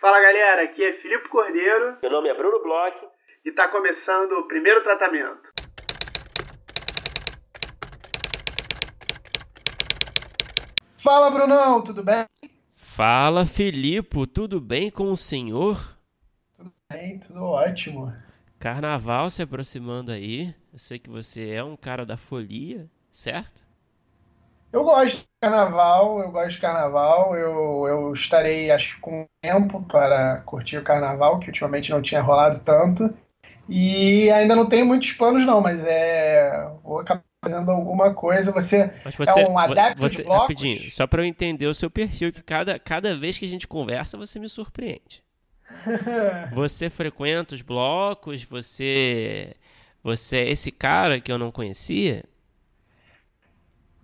Fala galera, aqui é Filipe Cordeiro. Meu nome é Bruno Bloch. E está começando o primeiro tratamento. Fala Brunão, tudo bem? Fala Filipe, tudo bem com o senhor? Tudo bem, tudo ótimo. Carnaval se aproximando aí. Eu sei que você é um cara da folia, certo? Eu gosto de carnaval, eu gosto de carnaval. Eu, eu estarei, acho com tempo para curtir o carnaval, que ultimamente não tinha rolado tanto. E ainda não tenho muitos planos, não, mas é. Vou acabar fazendo alguma coisa. Você, você é um adepto você, de blocos? Rapidinho, só para eu entender o seu perfil, que cada, cada vez que a gente conversa, você me surpreende. você frequenta os blocos? Você. Você é esse cara que eu não conhecia?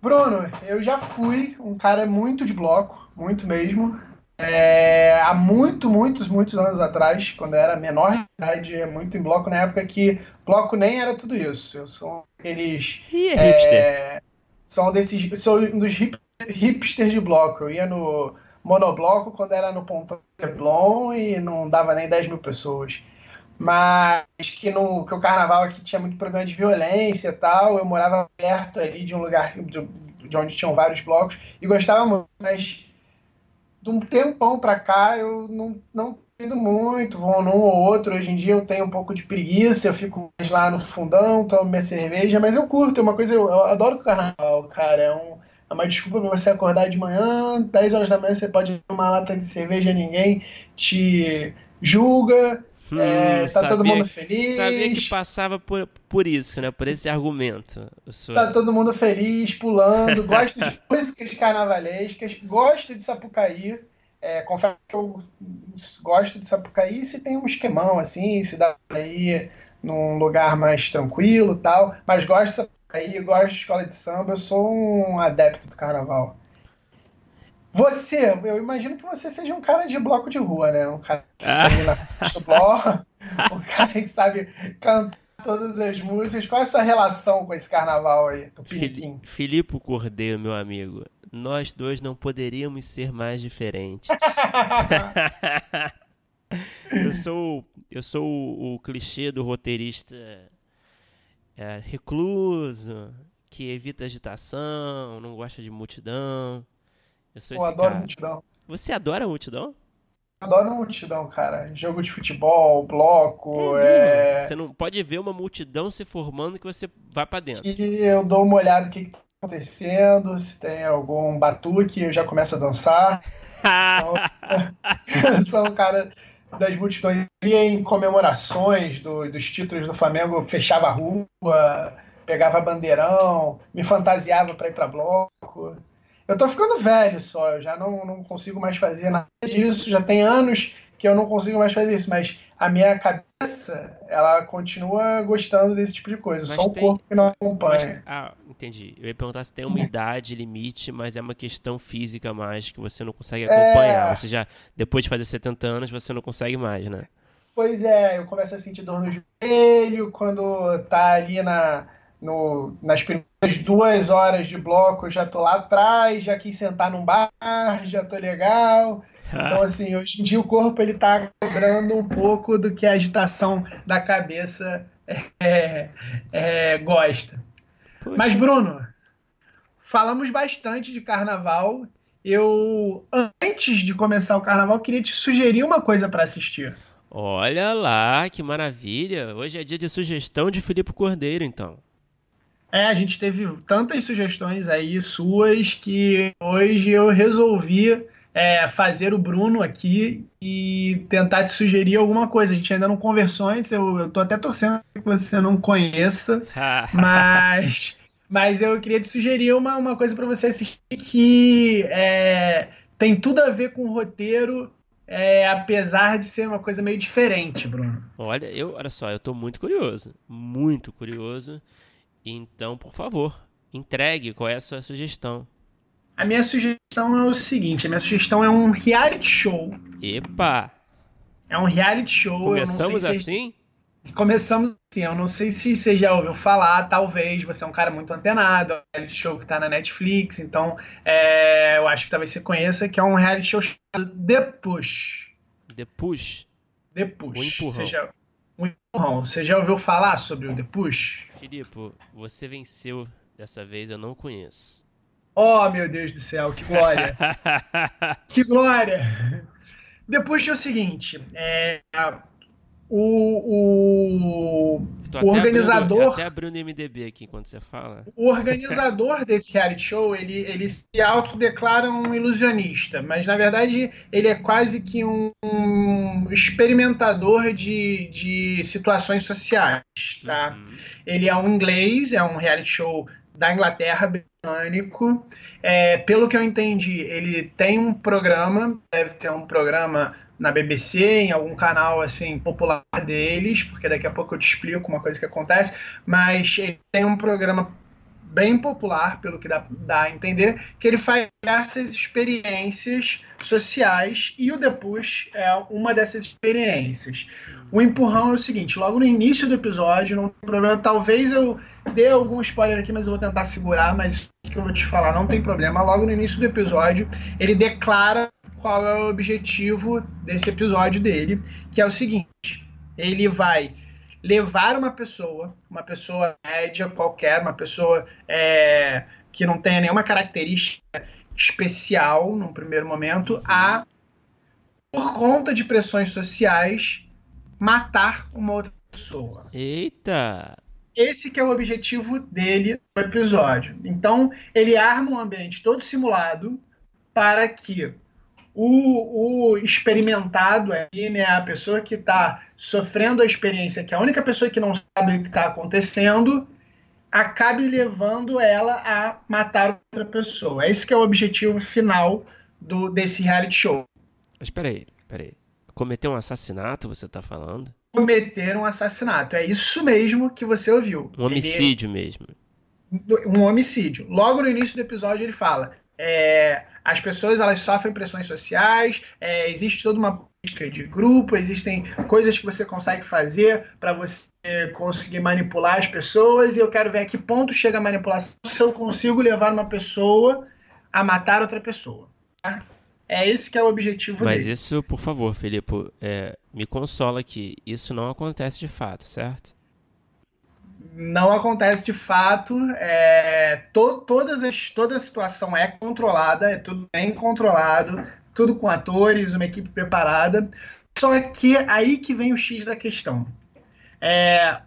Bruno, eu já fui um cara muito de bloco, muito mesmo. É, há muito, muitos, muitos anos atrás, quando eu era menor de idade, muito em bloco, na época que bloco nem era tudo isso. Eu sou aqueles. E é hipster? É, sou, desses, sou um dos hip, hipsters de bloco. Eu ia no monobloco quando era no Pontão Leblon e não dava nem 10 mil pessoas mas que, no, que o carnaval aqui tinha muito problema de violência e tal. Eu morava perto ali de um lugar de, de onde tinham vários blocos e gostava muito, mas de um tempão pra cá eu não, não indo muito, vou num ou outro. Hoje em dia eu tenho um pouco de preguiça, eu fico mais lá no fundão, tomo minha cerveja, mas eu curto, é uma coisa, eu, eu adoro o carnaval, cara. É, um, é uma desculpa pra você acordar de manhã, 10 horas da manhã você pode tomar lata de cerveja, ninguém te julga, Hum, é, tá sabia, todo mundo feliz. Sabia que passava por, por isso, né? Por esse argumento. Sou... Tá todo mundo feliz, pulando. Gosto de músicas carnavalescas. Gosto de Sapucaí. É, confesso que eu gosto de Sapucaí se tem um esquemão, assim, se dá pra ir num lugar mais tranquilo tal. Mas gosto de Sapucaí, gosto de escola de samba. Eu sou um adepto do carnaval. Você, eu imagino que você seja um cara de bloco de rua, né? Um cara que ah. na bloco, um cara que sabe cantar todas as músicas. Qual é a sua relação com esse carnaval aí, Filipe Cordeiro, meu amigo, nós dois não poderíamos ser mais diferentes. eu sou, eu sou o, o clichê do roteirista é, recluso, que evita agitação, não gosta de multidão. Eu sou Pô, esse adoro cara. multidão. Você adora multidão? Adoro multidão, cara. Jogo de futebol, bloco, é, é... Você não pode ver uma multidão se formando que você vai para dentro. E eu dou uma olhada no que, tá acontecendo, se tem algum batuque, eu já começo a dançar. então, sou um cara das multidões. E em comemorações do, dos títulos do Flamengo, fechava a rua, pegava bandeirão, me fantasiava para ir para bloco. Eu tô ficando velho só, eu já não, não consigo mais fazer nada disso, já tem anos que eu não consigo mais fazer isso, mas a minha cabeça, ela continua gostando desse tipo de coisa, mas só tem... o corpo que não acompanha. Mas... ah, entendi. Eu ia perguntar se tem uma idade limite, mas é uma questão física mais que você não consegue acompanhar. É... Você já, depois de fazer 70 anos, você não consegue mais, né? Pois é, eu começo a sentir dor no joelho, quando tá ali na, no, nas primeiras duas horas de bloco, eu já tô lá atrás, já quis sentar num bar, já tô legal. Então, assim, hoje em dia o corpo ele tá cobrando um pouco do que a agitação da cabeça é, é, gosta. Poxa. Mas, Bruno, falamos bastante de carnaval. Eu, antes de começar o carnaval, queria te sugerir uma coisa para assistir. Olha lá, que maravilha! Hoje é dia de sugestão de Filipe Cordeiro, então. É, a gente teve tantas sugestões aí suas que hoje eu resolvi é, fazer o Bruno aqui e tentar te sugerir alguma coisa. A gente ainda não conversou antes, eu, eu tô até torcendo que você não conheça, mas, mas eu queria te sugerir uma, uma coisa para você assistir que é, tem tudo a ver com o roteiro é, apesar de ser uma coisa meio diferente, Bruno. Olha, eu, olha só, eu tô muito curioso, muito curioso. Então, por favor, entregue qual é a sua sugestão. A minha sugestão é o seguinte: a minha sugestão é um reality show. Epa! É um reality show. Começamos se assim? Começamos assim. Eu não sei se você já ouviu falar, talvez. Você é um cara muito antenado. É um reality show que tá na Netflix. Então, é, eu acho que talvez você conheça, que é um reality show chamado The Push. The Push. The Push. O empurrão. Você já, o empurrão. Você já ouviu falar sobre o The Push? Filipe, você venceu dessa vez, eu não conheço. Oh, meu Deus do céu, que glória! que glória! Depois é o seguinte, é, o, o, o organizador. Abrindo, até abrindo o MDB aqui enquanto você fala. O organizador desse reality show, ele, ele se autodeclara um ilusionista, mas na verdade ele é quase que um, um experimentador de, de situações sociais. Tá? Uhum. Ele é um inglês, é um reality show da Inglaterra britânico. É, pelo que eu entendi, ele tem um programa, deve ter um programa na BBC, em algum canal assim popular deles, porque daqui a pouco eu te explico uma coisa que acontece, mas ele tem um programa bem popular, pelo que dá, dá a entender, que ele faz diversas experiências sociais e o Depush é uma dessas experiências. O empurrão é o seguinte, logo no início do episódio, não tem problema, talvez eu dê algum spoiler aqui, mas eu vou tentar segurar, mas o que eu vou te falar não tem problema. Logo no início do episódio, ele declara qual é o objetivo desse episódio dele, que é o seguinte: ele vai levar uma pessoa, uma pessoa média qualquer, uma pessoa é, que não tenha nenhuma característica especial num primeiro momento, a, por conta de pressões sociais, matar uma outra pessoa. Eita! Esse que é o objetivo dele no episódio. Então, ele arma um ambiente todo simulado para que o, o experimentado aí, né, a pessoa que está sofrendo a experiência, que é a única pessoa que não sabe o que está acontecendo, acabe levando ela a matar outra pessoa. Esse que é o objetivo final do, desse reality show. Mas peraí, peraí. Cometer um assassinato, você está falando? Cometer um assassinato. É isso mesmo que você ouviu. Um homicídio ele... mesmo. Um homicídio. Logo no início do episódio ele fala: é, as pessoas elas sofrem pressões sociais, é, existe toda uma política de grupo, existem coisas que você consegue fazer para você conseguir manipular as pessoas, e eu quero ver a que ponto chega a manipulação se eu consigo levar uma pessoa a matar outra pessoa. Tá? É esse que é o objetivo Mas dele. isso, por favor, Felipe, é, me consola que isso não acontece de fato, certo? Não acontece de fato. É, to, todas as, toda a situação é controlada, é tudo bem controlado, tudo com atores, uma equipe preparada. Só que aí que vem o X da questão. É,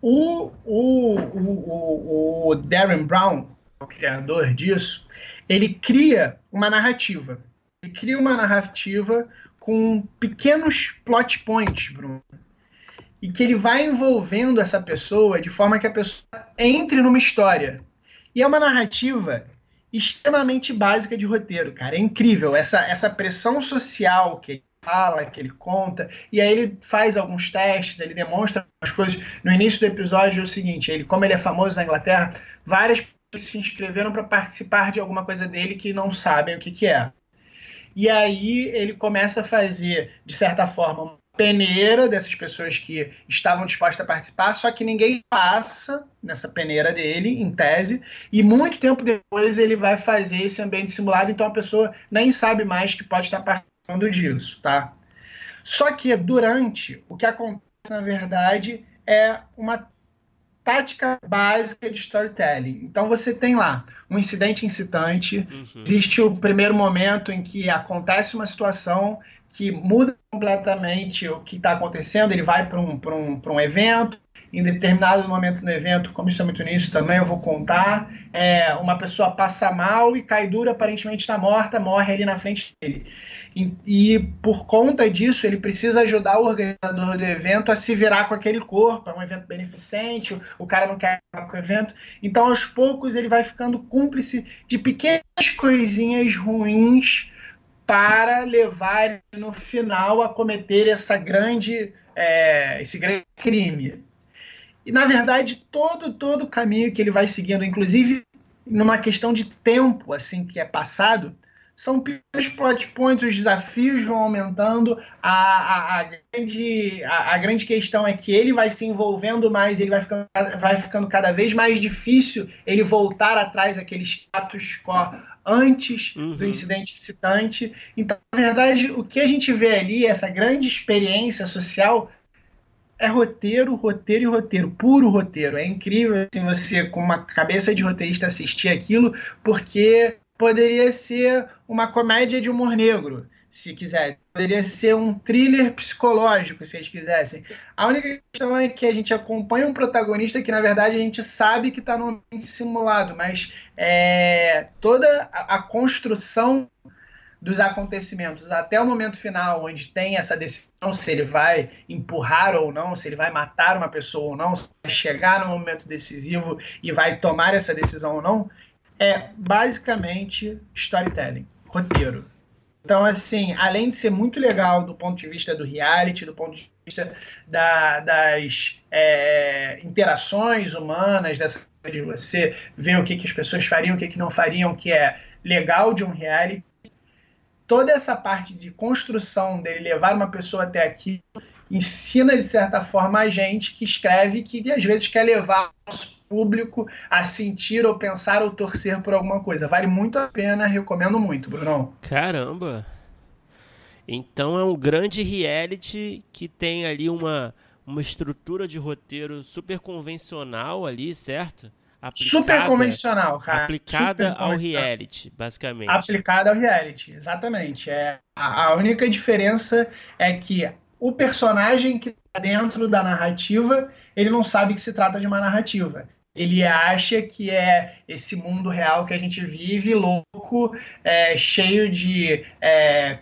o, o, o, o Darren Brown, o criador disso, ele cria uma narrativa. Ele cria uma narrativa com pequenos plot points, Bruno e que ele vai envolvendo essa pessoa de forma que a pessoa entre numa história. E é uma narrativa extremamente básica de roteiro, cara. É incrível essa, essa pressão social que ele fala, que ele conta, e aí ele faz alguns testes, ele demonstra as coisas. No início do episódio é o seguinte, ele, como ele é famoso na Inglaterra, várias pessoas se inscreveram para participar de alguma coisa dele que não sabem o que, que é. E aí ele começa a fazer, de certa forma, peneira dessas pessoas que estavam dispostas a participar, só que ninguém passa nessa peneira dele, em tese, e muito tempo depois ele vai fazer esse ambiente simulado, então a pessoa nem sabe mais que pode estar participando disso, tá? Só que durante, o que acontece, na verdade, é uma tática básica de storytelling. Então você tem lá um incidente incitante, uhum. existe o primeiro momento em que acontece uma situação que muda completamente o que está acontecendo, ele vai para um, um, um evento, em determinado momento no evento, como isso é muito nisso também, eu vou contar, é, uma pessoa passa mal e cai dura, aparentemente está morta, morre ali na frente dele. E, e, por conta disso, ele precisa ajudar o organizador do evento a se virar com aquele corpo, é um evento beneficente, o, o cara não quer acabar com o evento. Então, aos poucos, ele vai ficando cúmplice de pequenas coisinhas ruins para levar no final a cometer essa grande, é, esse grande crime. E na verdade todo todo o caminho que ele vai seguindo, inclusive numa questão de tempo assim que é passado, são pequenos plot points, os desafios vão aumentando, a, a, a grande, a, a, grande questão é que ele vai se envolvendo mais, ele vai ficando, vai ficando cada vez mais difícil ele voltar atrás daquele status quo antes uhum. do incidente excitante. Então, na verdade, o que a gente vê ali, essa grande experiência social, é roteiro, roteiro e roteiro, puro roteiro. É incrível assim, você, com uma cabeça de roteirista, assistir aquilo, porque poderia ser uma comédia de humor negro, se quisesse. Poderia ser um thriller psicológico, se eles quisessem. A única questão é que a gente acompanha um protagonista que, na verdade, a gente sabe que está no ambiente simulado, mas é, toda a, a construção dos acontecimentos até o momento final, onde tem essa decisão se ele vai empurrar ou não, se ele vai matar uma pessoa ou não, se vai chegar no momento decisivo e vai tomar essa decisão ou não, é basicamente storytelling, roteiro. Então, assim, além de ser muito legal do ponto de vista do reality, do ponto de vista da, das é, interações humanas, dessa de você ver o que, que as pessoas fariam, o que, que não fariam, que é legal de um reality, toda essa parte de construção dele levar uma pessoa até aqui ensina de certa forma a gente que escreve que às vezes quer levar público a sentir ou pensar ou torcer por alguma coisa. Vale muito a pena, recomendo muito, Brunão. Caramba! Então é um grande reality que tem ali uma, uma estrutura de roteiro super convencional ali, certo? Aplicada, super convencional, cara. Aplicada super ao reality, basicamente. Aplicada ao reality, exatamente. É, a, única diferença é que o personagem que está dentro da narrativa, ele não sabe que se trata de uma narrativa. Ele acha que é esse mundo real que a gente vive, louco, é, cheio de é,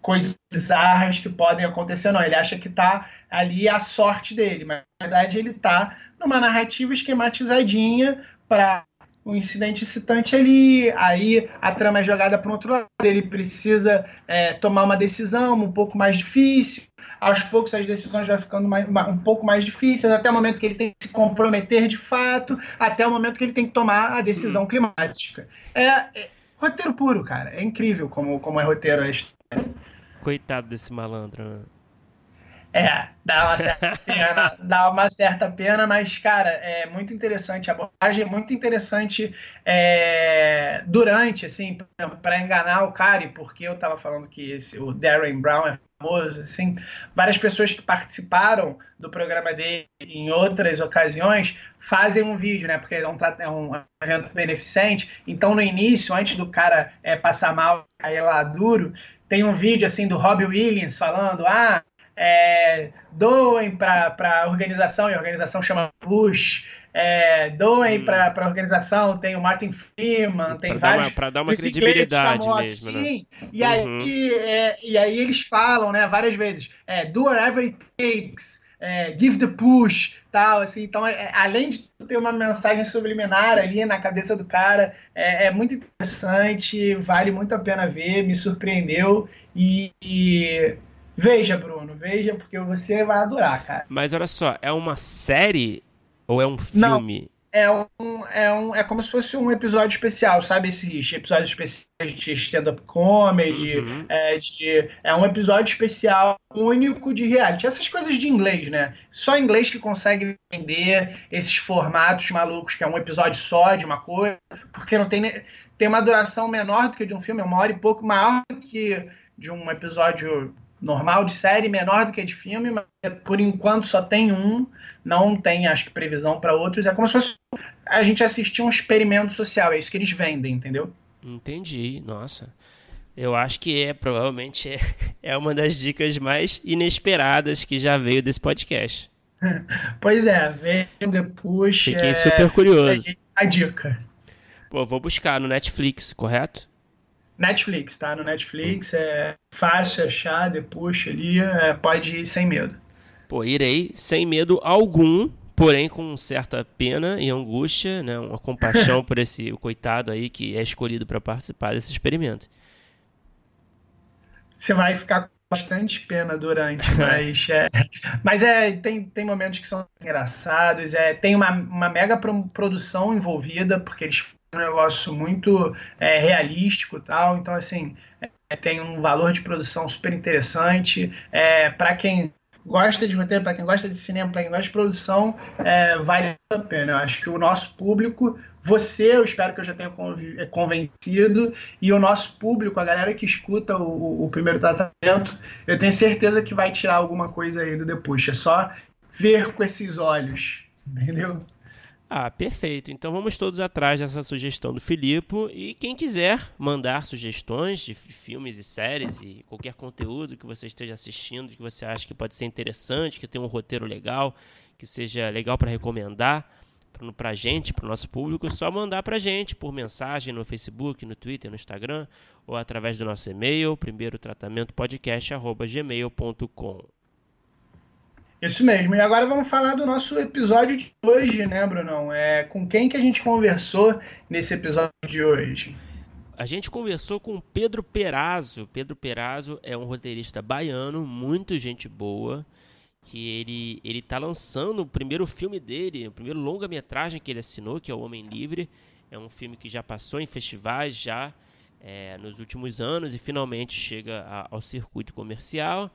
coisas bizarras que podem acontecer. Não, ele acha que está ali a sorte dele, mas na verdade ele está numa narrativa esquematizadinha para um incidente excitante ali, aí a trama é jogada para outro lado, ele precisa é, tomar uma decisão um pouco mais difícil, aos poucos as decisões vão ficando mais, um pouco mais difíceis, até o momento que ele tem que se comprometer de fato, até o momento que ele tem que tomar a decisão uhum. climática. É, é, roteiro puro, cara. É incrível como, como é roteiro a história. Coitado desse malandro. Né? É, dá uma certa pena, dá uma certa pena, mas, cara, é muito interessante. A abordagem é muito interessante é, durante, assim, para enganar o Cari, porque eu tava falando que esse, o Darren Brown é famoso, assim, várias pessoas que participaram do programa dele em outras ocasiões fazem um vídeo, né? Porque é um, é um evento beneficente. Então, no início, antes do cara é, passar mal, cair lá duro, tem um vídeo assim do Robbie Williams falando: ah, é, doem para a organização, e a organização chama Push, é, doem hum. para a organização, tem o Martin Freeman, tem pra vários. Para dar uma credibilidade mesmo. Né? Sim, e, uhum. aí, é, e aí eles falam né, várias vezes: é, do whatever it takes, é, give the push, tal. Assim, então, é, além de ter uma mensagem subliminar ali na cabeça do cara, é, é muito interessante, vale muito a pena ver, me surpreendeu. E, e Veja, Bruno, veja, porque você vai adorar, cara. Mas olha só, é uma série ou é um filme? Não. É, um, é, um, é como se fosse um episódio especial, sabe? Esses episódios especiais de stand-up comedy. Uhum. É, de, é um episódio especial único de reality. Essas coisas de inglês, né? Só inglês que consegue vender esses formatos malucos, que é um episódio só de uma coisa, porque não tem. Tem uma duração menor do que de um filme, é uma hora e pouco maior do que de um episódio normal de série, menor do que de filme, mas por enquanto só tem um, não tem, acho que, previsão para outros. É como se fosse a gente assistir um experimento social, é isso que eles vendem, entendeu? Entendi, nossa. Eu acho que é, provavelmente, é, é uma das dicas mais inesperadas que já veio desse podcast. pois é, vejam depois. Fiquei é, super curioso. A dica. Pô, vou buscar no Netflix, correto? Netflix, tá? No Netflix é fácil achar, depois ali, é, pode ir sem medo. Pô, irei sem medo algum, porém com certa pena e angústia, né? Uma compaixão por esse coitado aí que é escolhido para participar desse experimento. Você vai ficar com bastante pena durante, mas é, mas é tem, tem momentos que são engraçados, é tem uma, uma mega produção envolvida porque eles um negócio muito é, realístico tal. Então, assim, é, tem um valor de produção super interessante. É, para quem gosta de roteiro, para quem gosta de cinema, para quem gosta de produção, é, vale a pena. Eu acho que o nosso público, você, eu espero que eu já tenha convencido, e o nosso público, a galera que escuta o, o primeiro tratamento, eu tenho certeza que vai tirar alguma coisa aí do depois. É só ver com esses olhos, entendeu? Ah, perfeito. Então vamos todos atrás dessa sugestão do Filipe. E quem quiser mandar sugestões de filmes e séries e qualquer conteúdo que você esteja assistindo, que você acha que pode ser interessante, que tem um roteiro legal, que seja legal para recomendar para a gente, para o nosso público, só mandar para a gente por mensagem no Facebook, no Twitter, no Instagram ou através do nosso e-mail, primeiro tratamento podcast@gmail.com. Isso mesmo. E agora vamos falar do nosso episódio de hoje, né, Brunão? É, com quem que a gente conversou nesse episódio de hoje? A gente conversou com Pedro Perazzo. Pedro Perazzo é um roteirista baiano, muito gente boa, que ele ele tá lançando o primeiro filme dele, o primeiro longa-metragem que ele assinou, que é O Homem Livre. É um filme que já passou em festivais já é, nos últimos anos e finalmente chega a, ao circuito comercial.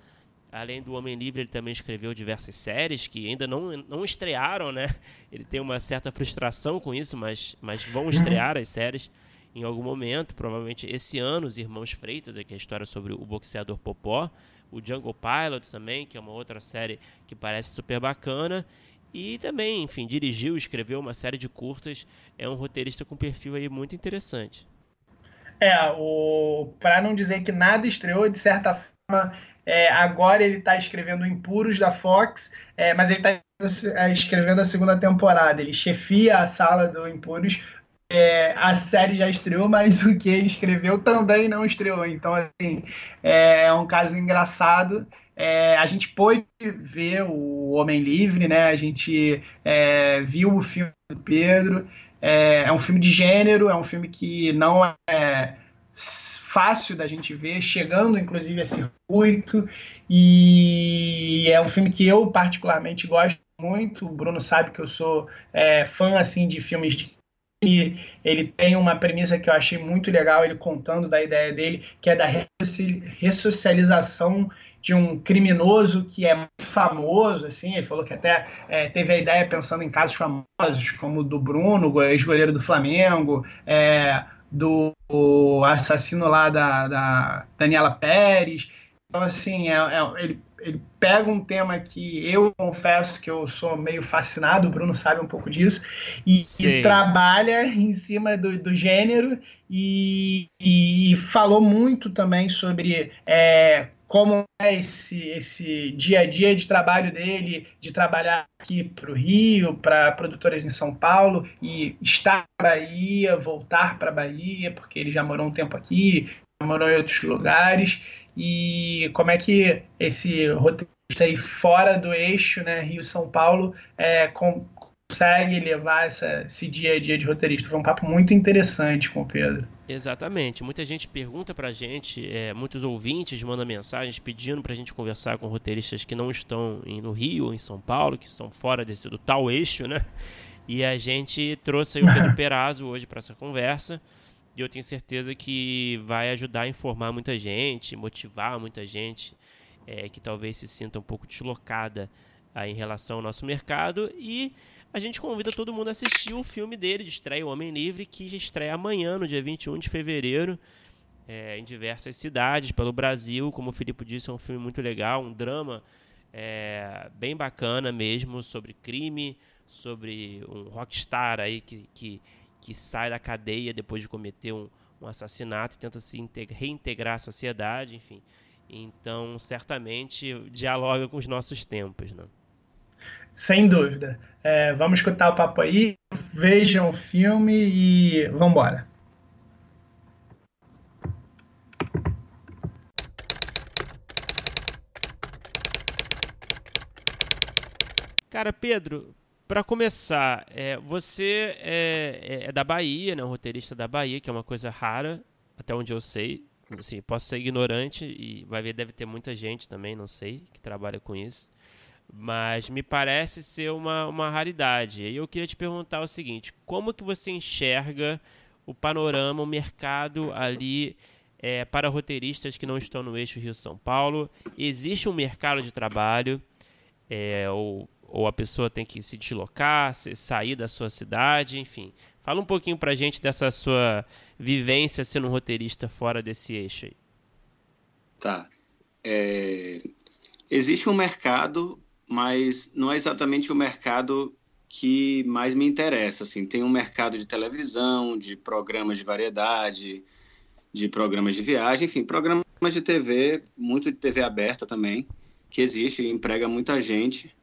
Além do Homem Livre, ele também escreveu diversas séries que ainda não, não estrearam, né? Ele tem uma certa frustração com isso, mas, mas vão estrear as séries em algum momento, provavelmente esse ano, Os Irmãos Freitas, que é a história sobre o boxeador Popó, o Jungle Pilots também, que é uma outra série que parece super bacana, e também, enfim, dirigiu, escreveu uma série de curtas, é um roteirista com perfil aí muito interessante. É, o para não dizer que nada estreou, de certa forma, é, agora ele está escrevendo Impuros da Fox, é, mas ele está é, escrevendo a segunda temporada. Ele chefia a sala do Impuros. É, a série já estreou, mas o que ele escreveu também não estreou. Então, assim, é, é um caso engraçado. É, a gente pôde ver o Homem Livre, né? A gente é, viu o filme do Pedro. É, é, um filme de gênero, é um filme que não é fácil da gente ver, chegando inclusive a circuito, e é um filme que eu particularmente gosto muito. O Bruno sabe que eu sou é, fã assim de filmes de ele tem uma premissa que eu achei muito legal, ele contando da ideia dele, que é da ressocialização de um criminoso que é muito famoso, assim, ele falou que até é, teve a ideia pensando em casos famosos, como o do Bruno, ex-goleiro do Flamengo, é, do assassino lá da, da Daniela Pérez. Então, assim, é, é, ele, ele pega um tema que eu confesso que eu sou meio fascinado, o Bruno sabe um pouco disso, e, e trabalha em cima do, do gênero e, e, falou muito também sobre é, como é esse, esse dia a dia de trabalho dele, de trabalhar aqui para o Rio, para produtoras em São Paulo, e estar na Bahia, voltar para a Bahia, porque ele já morou um tempo aqui, já morou em outros lugares, e como é que esse roteirista aí fora do eixo, né, Rio-São Paulo, é, com, consegue levar essa, esse dia a dia de roteirista. Foi um papo muito interessante com o Pedro. Exatamente. Muita gente pergunta pra gente, é, muitos ouvintes mandam mensagens pedindo pra gente conversar com roteiristas que não estão em, no Rio ou em São Paulo, que são fora desse, do tal eixo, né? E a gente trouxe o Pedro Perazzo hoje para essa conversa. E eu tenho certeza que vai ajudar a informar muita gente, motivar muita gente é, que talvez se sinta um pouco deslocada em relação ao nosso mercado. E a gente convida todo mundo a assistir o filme dele de estreia, O Homem Livre, que estreia amanhã, no dia 21 de fevereiro, é, em diversas cidades pelo Brasil. Como o Filipe disse, é um filme muito legal, um drama é, bem bacana mesmo, sobre crime, sobre um rockstar aí que, que, que sai da cadeia depois de cometer um, um assassinato e tenta se reintegrar à sociedade, enfim. Então, certamente, dialoga com os nossos tempos, né? Sem dúvida. É, vamos escutar o papo aí, vejam o filme e vamos embora. Cara, Pedro, para começar, é, você é, é, é, da Bahia, né? Um roteirista da Bahia, que é uma coisa rara, até onde eu sei. Assim, posso ser ignorante e vai ver, deve ter muita gente também, não sei, que trabalha com isso mas me parece ser uma, uma raridade. E eu queria te perguntar o seguinte: como que você enxerga o panorama, o mercado ali é, para roteiristas que não estão no eixo Rio-São Paulo. Existe um mercado de trabalho, é, ou, ou a pessoa tem que se deslocar, sair da sua cidade, enfim. Fala um pouquinho pra gente dessa sua vivência sendo um roteirista fora desse eixo aí. Tá. É... Existe um mercado, mas não é exatamente o mercado que mais me interessa. Assim, tem um mercado de televisão, de programas de variedade, de programas de viagem, enfim, programas de TV, muito de TV aberta também, que existe e emprega muita gente,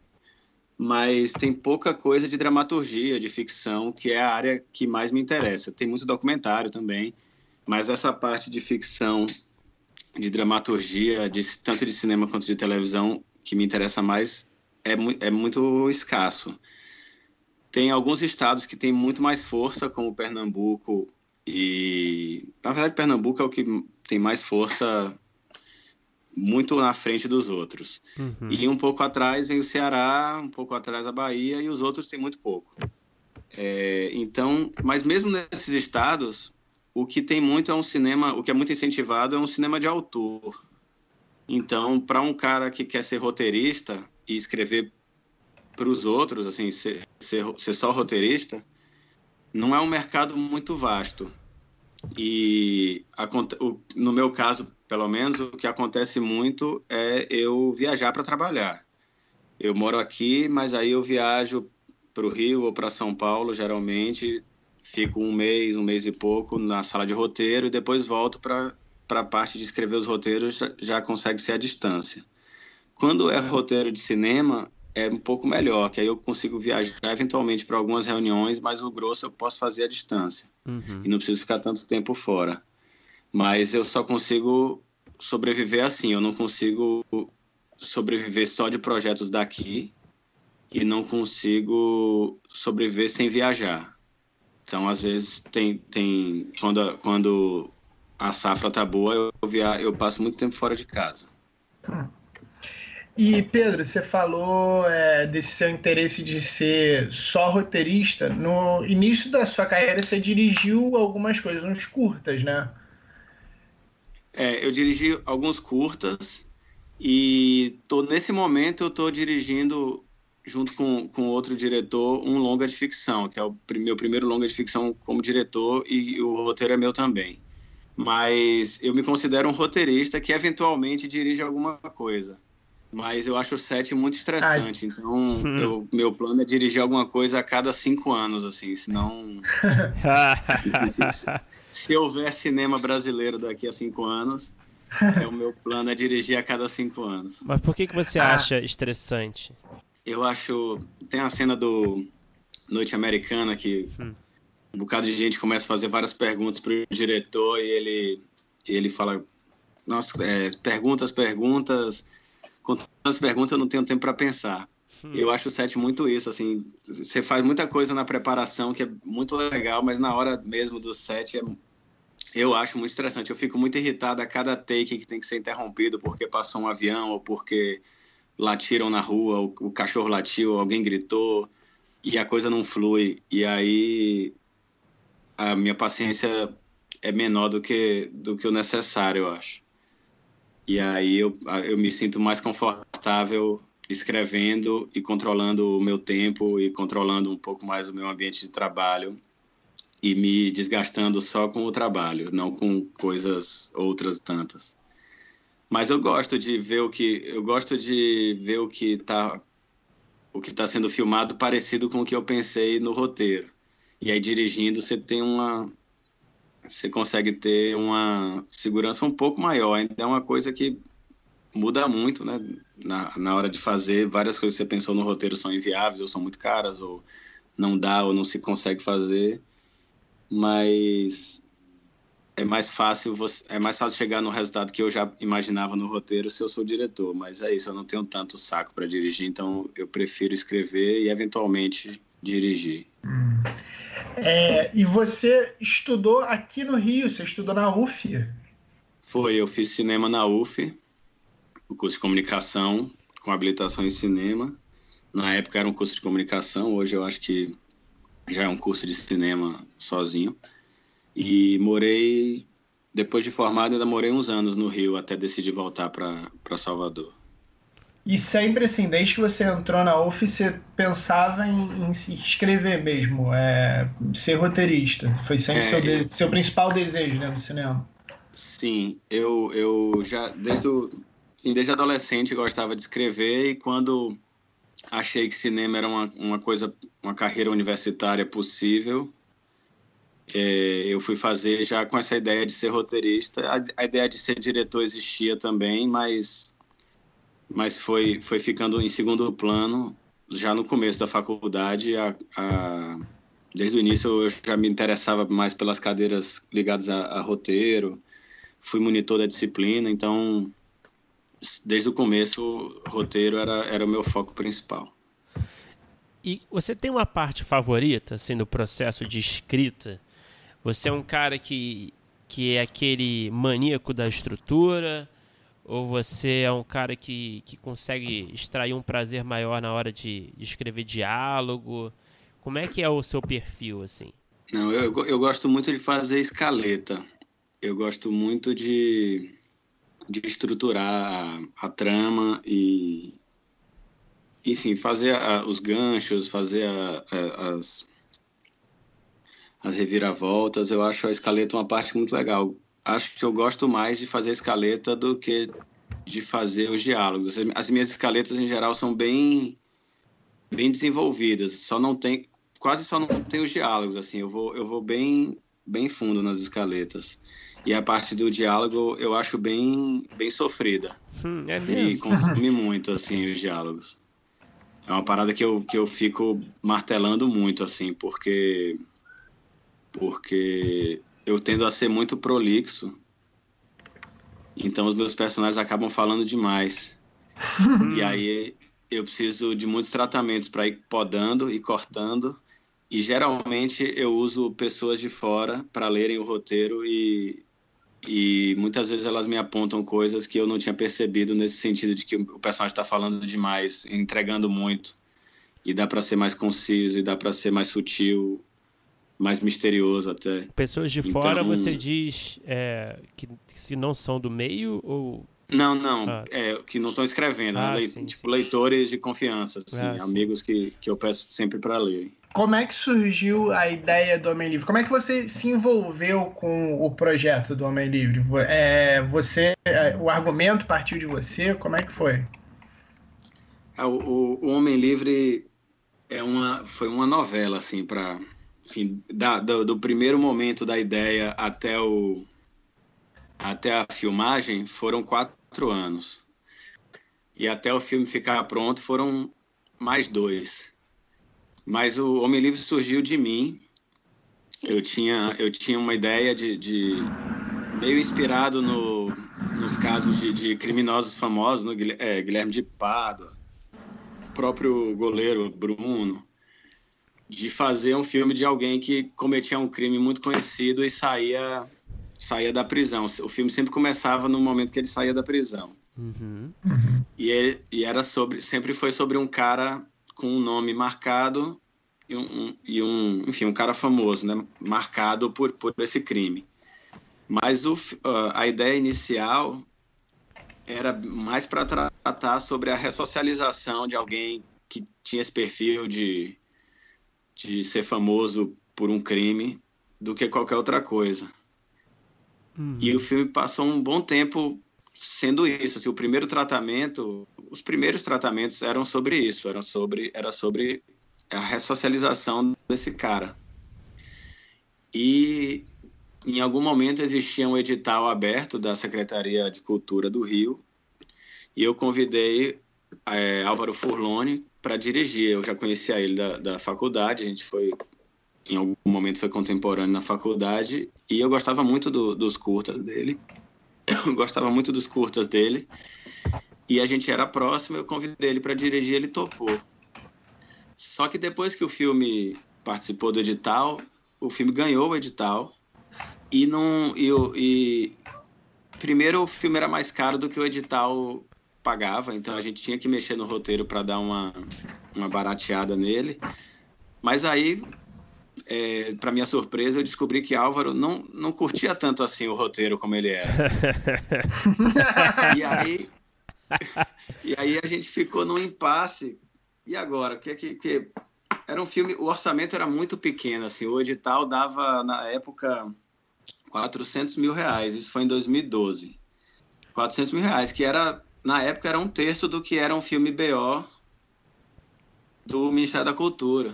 mas tem pouca coisa de dramaturgia, de ficção, que é a área que mais me interessa. Tem muito documentário também, mas essa parte de ficção, de dramaturgia, de, tanto de cinema quanto de televisão, que me interessa mais, é, é muito escasso. Tem alguns estados que têm muito mais força, como Pernambuco e, na verdade, Pernambuco é o que tem mais força muito na frente dos outros. Uhum. E um pouco atrás vem o Ceará, um pouco atrás a Bahia e os outros têm muito pouco. É, então, mas mesmo nesses estados, o que tem muito é um cinema, o que é muito incentivado é um cinema de autor. Então, para um cara que quer ser roteirista e escrever para os outros, assim, ser, ser, ser só roteirista, não é um mercado muito vasto. E no meu caso, pelo menos, o que acontece muito é eu viajar para trabalhar. Eu moro aqui, mas aí eu viajo para o Rio ou para São Paulo, geralmente. Fico um mês, um mês e pouco na sala de roteiro e depois volto para a parte de escrever os roteiros, já consegue ser à distância. Quando é roteiro de cinema, é um pouco melhor, que aí eu consigo viajar eventualmente para algumas reuniões, mas o grosso eu posso fazer à distância. Uhum. E não preciso ficar tanto tempo fora. Mas eu só consigo sobreviver assim, eu não consigo sobreviver só de projetos daqui e não consigo sobreviver sem viajar. Então, às vezes, tem, tem quando, quando a safra tá boa, eu, via, eu passo muito tempo fora de casa. Hum. E Pedro, você falou é, desse seu interesse de ser só roteirista. No início da sua carreira, você dirigiu algumas coisas, uns curtas, né? É, eu dirigi alguns curtas e tô, nesse momento eu estou dirigindo, junto com, com outro diretor, um longa de ficção, que é o meu primeiro longa de ficção como diretor e o roteiro é meu também. Mas eu me considero um roteirista que eventualmente dirige alguma coisa mas eu acho o set muito estressante. Ai. Então, eu, meu plano é dirigir alguma coisa a cada cinco anos, assim, senão. se, se houver cinema brasileiro daqui a cinco anos, é, o meu plano é dirigir a cada cinco anos. Mas por que, que você ah. acha estressante? Eu acho. Tem a cena do Noite Americana que hum. um bocado de gente começa a fazer várias perguntas para o diretor e ele, ele fala. Nossa, é, perguntas, perguntas tantas perguntas eu não tenho tempo para pensar. Hum. Eu acho o set muito isso, assim, você faz muita coisa na preparação que é muito legal, mas na hora mesmo do set é, eu acho muito estressante. Eu fico muito irritado a cada take que tem que ser interrompido porque passou um avião ou porque latiram na rua, o, o cachorro latiu, alguém gritou e a coisa não flui. E aí a minha paciência é menor do que, do que o necessário, eu acho. E aí eu, eu me sinto mais confortável escrevendo e controlando o meu tempo e controlando um pouco mais o meu ambiente de trabalho e me desgastando só com o trabalho, não com coisas outras tantas. Mas eu gosto de ver o que eu gosto de ver o que está o que está sendo filmado parecido com o que eu pensei no roteiro. E aí dirigindo você tem uma você consegue ter uma segurança um pouco maior. Ainda é uma coisa que muda muito, né? Na, na hora de fazer, várias coisas que você pensou no roteiro são inviáveis, ou são muito caras, ou não dá, ou não se consegue fazer. Mas é mais fácil você, é mais fácil chegar no resultado que eu já imaginava no roteiro se eu sou diretor. Mas é isso, eu não tenho tanto saco para dirigir, então eu prefiro escrever e eventualmente dirigir. É, e você estudou aqui no Rio, você estudou na UF? Foi, eu fiz cinema na UF, o curso de comunicação, com habilitação em cinema. Na época era um curso de comunicação, hoje eu acho que já é um curso de cinema sozinho. E morei, depois de formado, ainda morei uns anos no Rio, até decidir voltar para Salvador. E sempre assim, desde que você entrou na UF, você pensava em, em se escrever mesmo, é, ser roteirista. Foi sempre é, seu, de, seu principal desejo né, no cinema. Sim, eu, eu já, desde, o, assim, desde adolescente, gostava de escrever e quando achei que cinema era uma, uma coisa, uma carreira universitária possível, é, eu fui fazer já com essa ideia de ser roteirista. A, a, ideia de ser diretor existia também, mas, mas foi, foi ficando em segundo plano já no começo da faculdade. A, a, desde o início eu já me interessava mais pelas cadeiras ligadas a, a roteiro, fui monitor da disciplina, então desde o começo roteiro era, era o meu foco principal. E você tem uma parte favorita, assim, no processo de escrita? Você é um cara que, que é aquele maníaco da estrutura? Ou você é um cara que, que consegue extrair um prazer maior na hora de, de escrever diálogo? Como é que é o seu perfil, assim? Não, eu, eu gosto muito de fazer escaleta. Eu gosto muito de, de estruturar a, a trama e, enfim, fazer a, os ganchos, fazer a, as, as reviravoltas. Eu acho a escaleta uma parte muito legal. Acho que eu gosto mais de fazer escaleta do que de fazer os diálogos. As minhas escaletas em geral são bem bem desenvolvidas. Só não tem quase só não tem os diálogos assim. Eu vou eu vou bem bem fundo nas escaletas. E a parte do diálogo eu acho bem bem sofrida. Hum, é mesmo? E consome muito assim os diálogos. É uma parada que eu, que eu fico martelando muito assim, porque porque eu tendo a ser muito prolixo. Então os meus personagens acabam falando demais. e aí eu preciso de muitos tratamentos para ir podando e cortando. E geralmente eu uso pessoas de fora para lerem o roteiro e, e muitas vezes elas me apontam coisas que eu não tinha percebido nesse sentido de que o personagem está falando demais, entregando muito. E dá para ser mais conciso, e dá para ser mais sutil, mais misterioso até. Pessoas de então, fora você diz é, que, que, se não são do meio ou não, não, ah. é, que não estão escrevendo, né? ah, né? sim, tipo sim. leitores de confiança, assim, ah, amigos que, que eu peço sempre para lerem. Como é que surgiu a ideia do Homem Livre? Como é que você se envolveu com o projeto do Homem Livre? É, você, é, o argumento partiu de você? Como é que foi? Ah, o, o Homem Livre é uma, foi uma novela assim para enfim, da, do, do, primeiro momento da ideia até, o, até a filmagem foram quatro anos. E até o filme ficar pronto foram mais dois. Mas o Homem Livre surgiu de mim. Eu tinha, eu tinha uma ideia de, de meio inspirado no, nos casos de, de criminosos famosos, no é, Guilherme de o próprio goleiro Bruno de fazer um filme de alguém que cometia um crime muito conhecido e saía saía da prisão. O filme sempre começava no momento que ele saía da prisão. Uhum. E, ele, e era sobre sempre foi sobre um cara com um nome marcado e um, e um enfim um cara famoso, né, marcado por, por esse crime. Mas o, a ideia inicial era mais para tratar sobre a ressocialização de alguém que tinha esse perfil de de ser famoso por um crime do que qualquer outra coisa. Uhum. E o filme passou um bom tempo sendo isso. Assim, o primeiro tratamento, os primeiros tratamentos eram sobre isso, eram sobre, era sobre a ressocialização desse cara. E em algum momento existia um edital aberto da Secretaria de Cultura do Rio e eu convidei é, Álvaro Furlone para dirigir. Eu já conhecia ele da, da faculdade, a gente foi em algum momento foi contemporâneo na faculdade e eu gostava muito do, dos curtas dele. Eu gostava muito dos curtas dele. E a gente era próximo, eu convidei ele para dirigir, ele topou. Só que depois que o filme participou do edital, o filme ganhou o edital e não e, e primeiro o filme era mais caro do que o edital pagava, então a gente tinha que mexer no roteiro para dar uma, uma barateada nele. Mas aí é, para minha surpresa, eu descobri que Álvaro não, não curtia tanto assim o roteiro como ele era. e aí e aí a gente ficou num impasse. E agora? Que, que, que era um filme, o orçamento era muito pequeno, assim, o edital dava na época 400 mil reais. Isso foi em 2012. 400 mil reais, que era na época era um terço do que era um filme BO do Ministério da Cultura.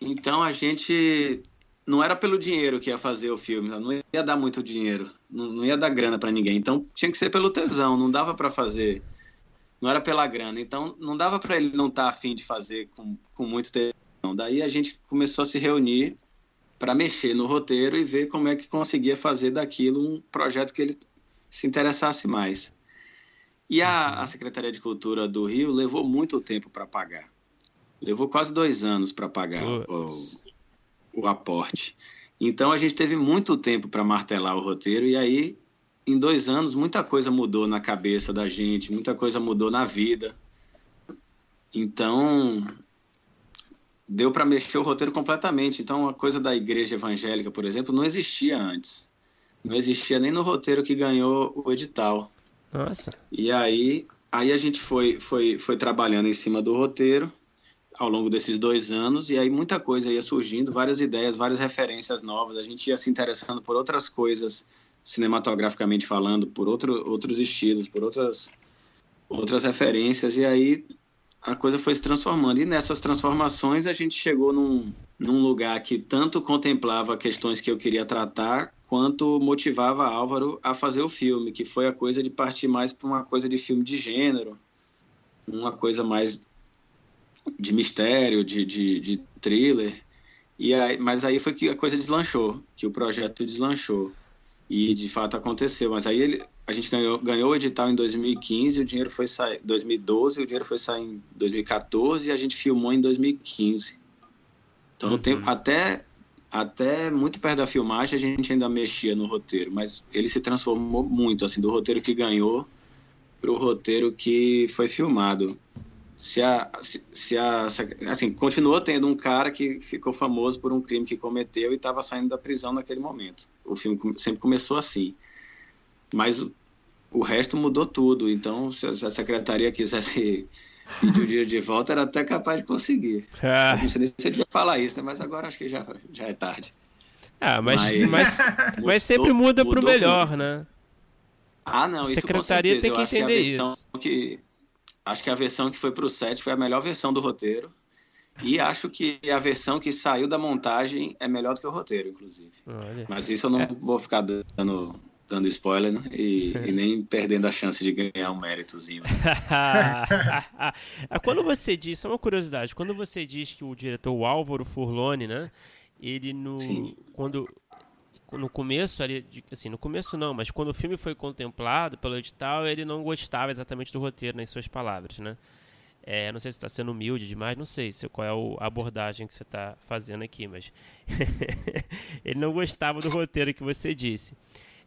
Então a gente não era pelo dinheiro que ia fazer o filme, não ia dar muito dinheiro, não, ia dar grana para ninguém. Então tinha que ser pelo tesão, não dava para fazer, não era pela grana. Então não dava para ele não estar tá afim de fazer com, com muito tesão. Daí a gente começou a se reunir para mexer no roteiro e ver como é que conseguia fazer daquilo um projeto que ele se interessasse mais. E a, a Secretaria de Cultura do Rio levou muito tempo para pagar. Levou quase dois anos para pagar o, o aporte. Então a gente teve muito tempo para martelar o roteiro e aí em dois anos muita coisa mudou na cabeça da gente, muita coisa mudou na vida. Então deu para mexer o roteiro completamente. Então a coisa da igreja evangélica, por exemplo, não existia antes. Não existia nem no roteiro que ganhou o edital. Nossa. E aí, aí a gente foi, foi, foi trabalhando em cima do roteiro ao longo desses dois anos, e aí muita coisa ia surgindo, várias ideias, várias referências novas, a gente ia se interessando por outras coisas, cinematograficamente falando, por outro, outros estilos, por outras, outras referências, e aí a coisa foi se transformando. E nessas transformações a gente chegou num, num lugar que tanto contemplava questões que eu queria tratar, quanto motivava Álvaro a fazer o filme, que foi a coisa de partir mais para uma coisa de filme de gênero, uma coisa mais de mistério, de, de, de thriller. E aí, mas aí foi que a coisa deslanchou, que o projeto deslanchou. E de fato aconteceu. Mas aí ele, a gente ganhou, ganhou o edital em 2015, o dinheiro foi sair 2012, o dinheiro foi sair em 2014 e a gente filmou em 2015. Então uhum. tempo, até até muito perto da filmagem a gente ainda mexia no roteiro, mas ele se transformou muito assim do roteiro que ganhou para o roteiro que foi filmado se a, se, se a assim continuou tendo um cara que ficou famoso por um crime que cometeu e estava saindo da prisão naquele momento. O filme sempre começou assim, mas o, o resto mudou tudo. Então, se a, se a secretaria quisesse pedir o dia de volta, era até capaz de conseguir. Ah. Não sei se eu devia falar isso, né? Mas agora acho que já, já é tarde. Ah, mas, mas, mas, mas sempre muda para o melhor, tudo. né? Ah, não, a secretaria tem que entender que isso. Que, Acho que a versão que foi para o set foi a melhor versão do roteiro. E acho que a versão que saiu da montagem é melhor do que o roteiro, inclusive. Olha. Mas isso eu não é. vou ficar dando, dando spoiler né? e, e, nem perdendo a chance de ganhar um méritozinho. quando você diz, só uma curiosidade, quando você diz que o diretor o Álvaro Furlone, né? Ele no. Sim. Quando no começo ali, assim, no começo não, mas quando o filme foi contemplado pelo edital, ele não gostava exatamente do roteiro, nas suas palavras, né? É, não sei se está sendo humilde demais, não sei se, qual é a abordagem que você está fazendo aqui, mas ele não gostava do roteiro que você disse.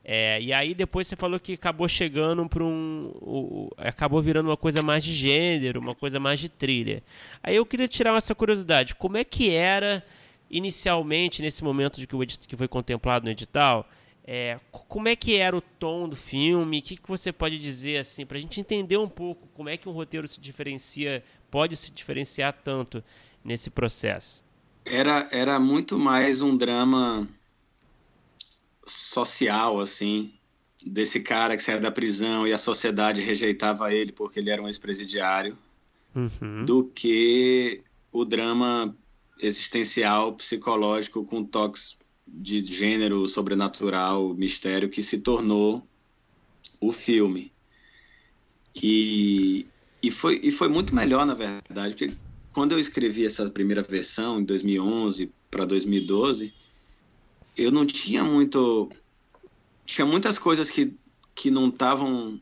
É, e aí depois você falou que acabou chegando para um, acabou virando uma coisa mais de gênero, uma coisa mais de trilha. Aí eu queria tirar essa curiosidade, como é que era inicialmente, nesse momento de que, o que foi contemplado no edital, é, como é que era o tom do filme? O que, que você pode dizer assim para a gente entender um pouco como é que um roteiro se diferencia, pode se diferenciar tanto nesse processo? Era, era muito mais um drama social, assim, desse cara que saía da prisão e a sociedade rejeitava ele porque ele era um ex-presidiário, uhum. do que o drama existencial, psicológico, com toques de gênero sobrenatural, mistério, que se tornou o filme. E, e, foi, e foi muito melhor, na verdade, porque quando eu escrevi essa primeira versão, em 2011 para 2012, eu não tinha muito. Tinha muitas coisas que, que não estavam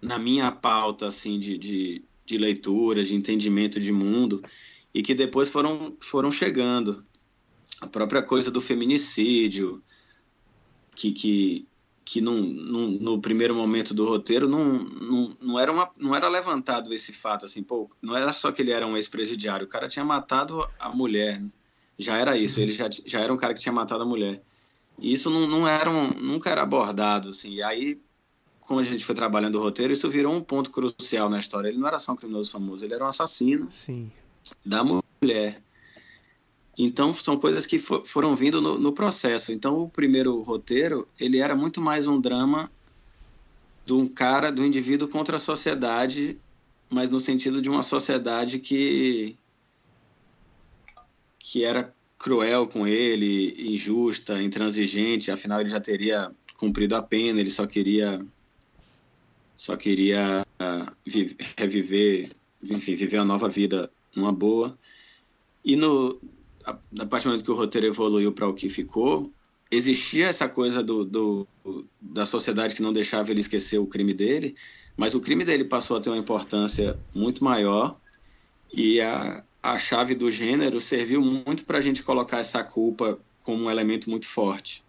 na minha pauta, assim, de, de, de leitura, de entendimento de mundo e que depois foram, foram chegando. A própria coisa do feminicídio, que, que, que num, num, no primeiro momento do roteiro não, não, não, era uma, não era levantado esse fato, assim, pô, não era só que ele era um ex-presidiário, o cara tinha matado a mulher, né? Já era isso, ele já, já era um cara que tinha matado a mulher. E isso não, não era um, nunca era abordado, assim. E aí, como a gente foi trabalhando o roteiro, isso virou um ponto crucial na história. Ele não era só um criminoso famoso, ele era um assassino Sim. da mulher. Então, são coisas que for, foram vindo no, no, processo. Então, o primeiro roteiro, ele era muito mais um drama de um cara, do indivíduo contra a sociedade, mas no sentido de uma sociedade que que era cruel com ele, injusta, intransigente, afinal ele já teria cumprido a pena, ele só queria só queria viver, reviver, enfim, viver a nova vida numa boa. E no a, a partir do momento que o roteiro evoluiu para o que ficou, existia essa coisa do, do, da sociedade que não deixava ele esquecer o crime dele, mas o crime dele passou a ter uma importância muito maior e a, a chave do gênero serviu muito para a gente colocar essa culpa como um elemento muito forte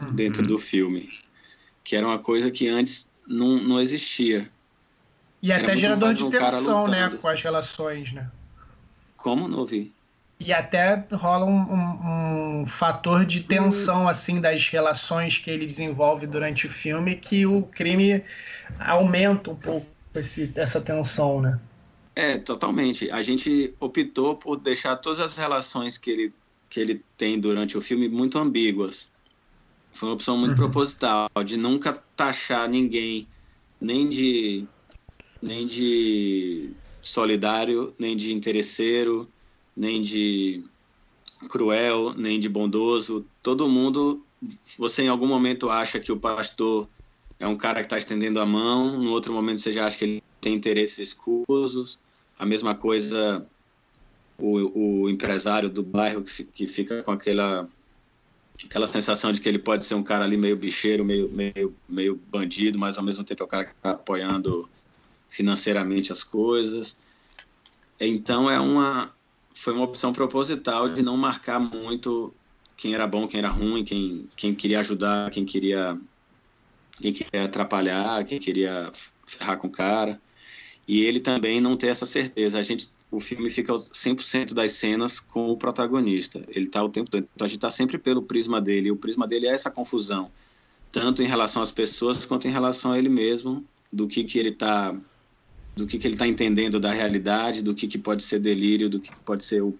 uhum. dentro do filme, que era uma coisa que antes não, não existia. E era até gerador de um tensão, né, com as relações, né? Como? Não ouvi. E até rola um, um, um, fator de tensão, assim, das relações que ele desenvolve durante o filme, que o crime aumenta um pouco esse, essa tensão, né? É, totalmente. A gente optou por deixar todas as relações que ele, que ele tem durante o filme muito ambíguas. Foi uma opção muito uhum. proposital, de nunca taxar ninguém, nem de, nem de solidário, nem de interesseiro, nem de cruel, nem de bondoso. Todo mundo, você em algum momento acha que o pastor é um cara que está estendendo a mão, no outro momento você já acha que ele tem interesses escusos. A mesma coisa o, o empresário do bairro que, que fica com aquela aquela sensação de que ele pode ser um cara ali meio bicheiro, meio, meio, meio bandido, mas ao mesmo tempo é o cara que está apoiando financeiramente as coisas. Então é uma foi uma opção proposital de não marcar muito quem era bom, quem era ruim, quem, quem queria ajudar, quem queria quem queria atrapalhar, quem queria ferrar com o cara. E ele também não ter essa certeza. A gente, o filme fica 100% das cenas com o protagonista. Ele está o tempo todo. Então a gente está sempre pelo prisma dele. E o prisma dele é essa confusão, tanto em relação às pessoas quanto em relação a ele mesmo, do que que ele está do que, que ele está entendendo da realidade, do que, que pode ser delírio, do que pode ser o,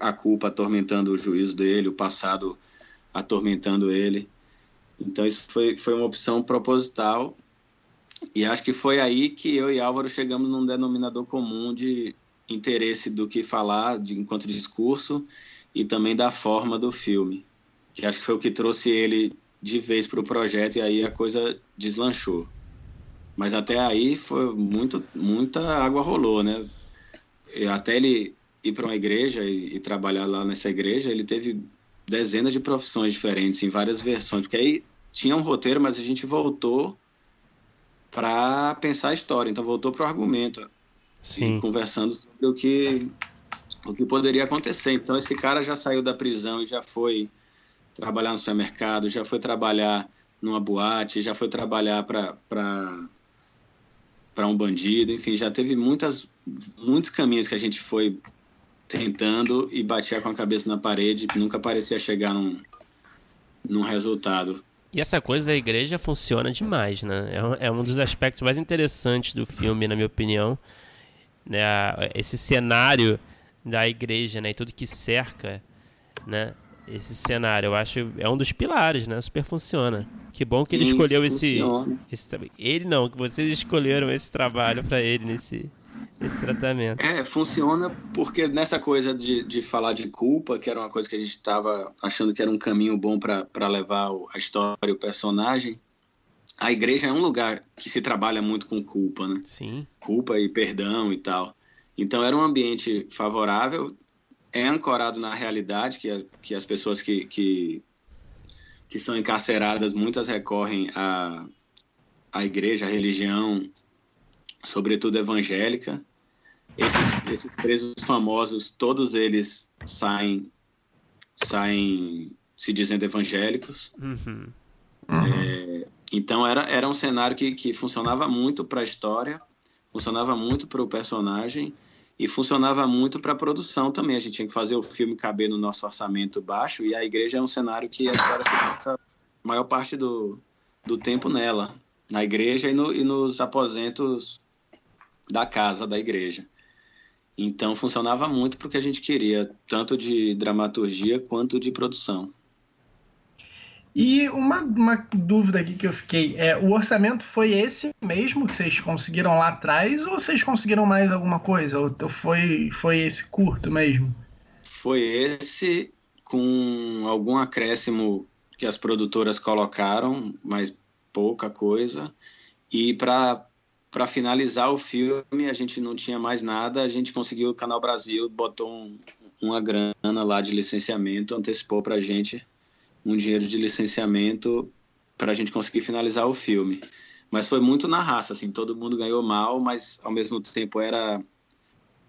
a culpa atormentando o juízo dele, o passado atormentando ele. Então isso foi, foi uma opção proposital e acho que foi aí que eu e Álvaro chegamos num denominador comum de interesse do que falar de, enquanto discurso e também da forma do filme, que acho que foi o que trouxe ele de vez para o projeto e aí a coisa deslanchou. Mas até aí foi muito, muita água rolou, né? E até ele ir para uma igreja e, e, trabalhar lá nessa igreja, ele teve dezenas de profissões diferentes em várias versões, porque aí tinha um roteiro, mas a gente voltou para pensar a história. Então voltou para o argumento. Sim. conversando sobre o que o que poderia acontecer. Então esse cara já saiu da prisão e já foi trabalhar no supermercado, já foi trabalhar numa boate, já foi trabalhar para para um bandido, enfim, já teve muitas muitos caminhos que a gente foi tentando e batia com a cabeça na parede, nunca parecia chegar num, num resultado. E essa coisa da igreja funciona demais, né? É um, é dos aspectos mais interessantes do filme, na minha opinião. Né? Esse cenário da igreja, né? E tudo que cerca, né? Esse cenário, eu acho, é um dos pilares, né? Super funciona. Que bom que ele Sim, escolheu esse, esse, Ele não, que vocês escolheram esse trabalho para ele nesse, esse tratamento. É, funciona porque nessa coisa de, de falar de culpa, que era uma coisa que a gente estava achando que era um caminho bom para levar a história e o personagem, a igreja é um lugar que se trabalha muito com culpa, né? Sim. Culpa e perdão e tal. Então era um ambiente favorável, é ancorado na realidade, que, que as pessoas que, que, que são encarceradas, muitas recorrem à, à igreja, à religião, sobretudo evangélica. Esses, esses presos famosos, todos eles saem, saem se dizendo evangélicos. Uhum. É, então era, era um cenário que, que funcionava muito para a história, funcionava muito para o personagem e funcionava muito para produção também. A gente tinha que fazer o filme caber no nosso orçamento baixo e a igreja é um cenário que a história se passa a maior parte do, do tempo nela, na igreja e, no, e nos aposentos da casa da igreja. Então funcionava muito para o que a gente queria, tanto de dramaturgia quanto de produção. E uma, uma dúvida aqui que eu fiquei, é, o orçamento foi esse mesmo que vocês conseguiram lá atrás ou vocês conseguiram mais alguma coisa? Ou foi, foi esse curto mesmo? Foi esse com algum acréscimo que as produtoras colocaram, mas pouca coisa. E para para finalizar o filme, a gente não tinha mais nada, a gente conseguiu, o Canal Brasil botou um, uma grana lá de licenciamento, antecipou para a gente um dinheiro de licenciamento para a gente conseguir finalizar o filme. Mas foi muito na raça, assim, todo mundo ganhou mal, mas ao mesmo tempo era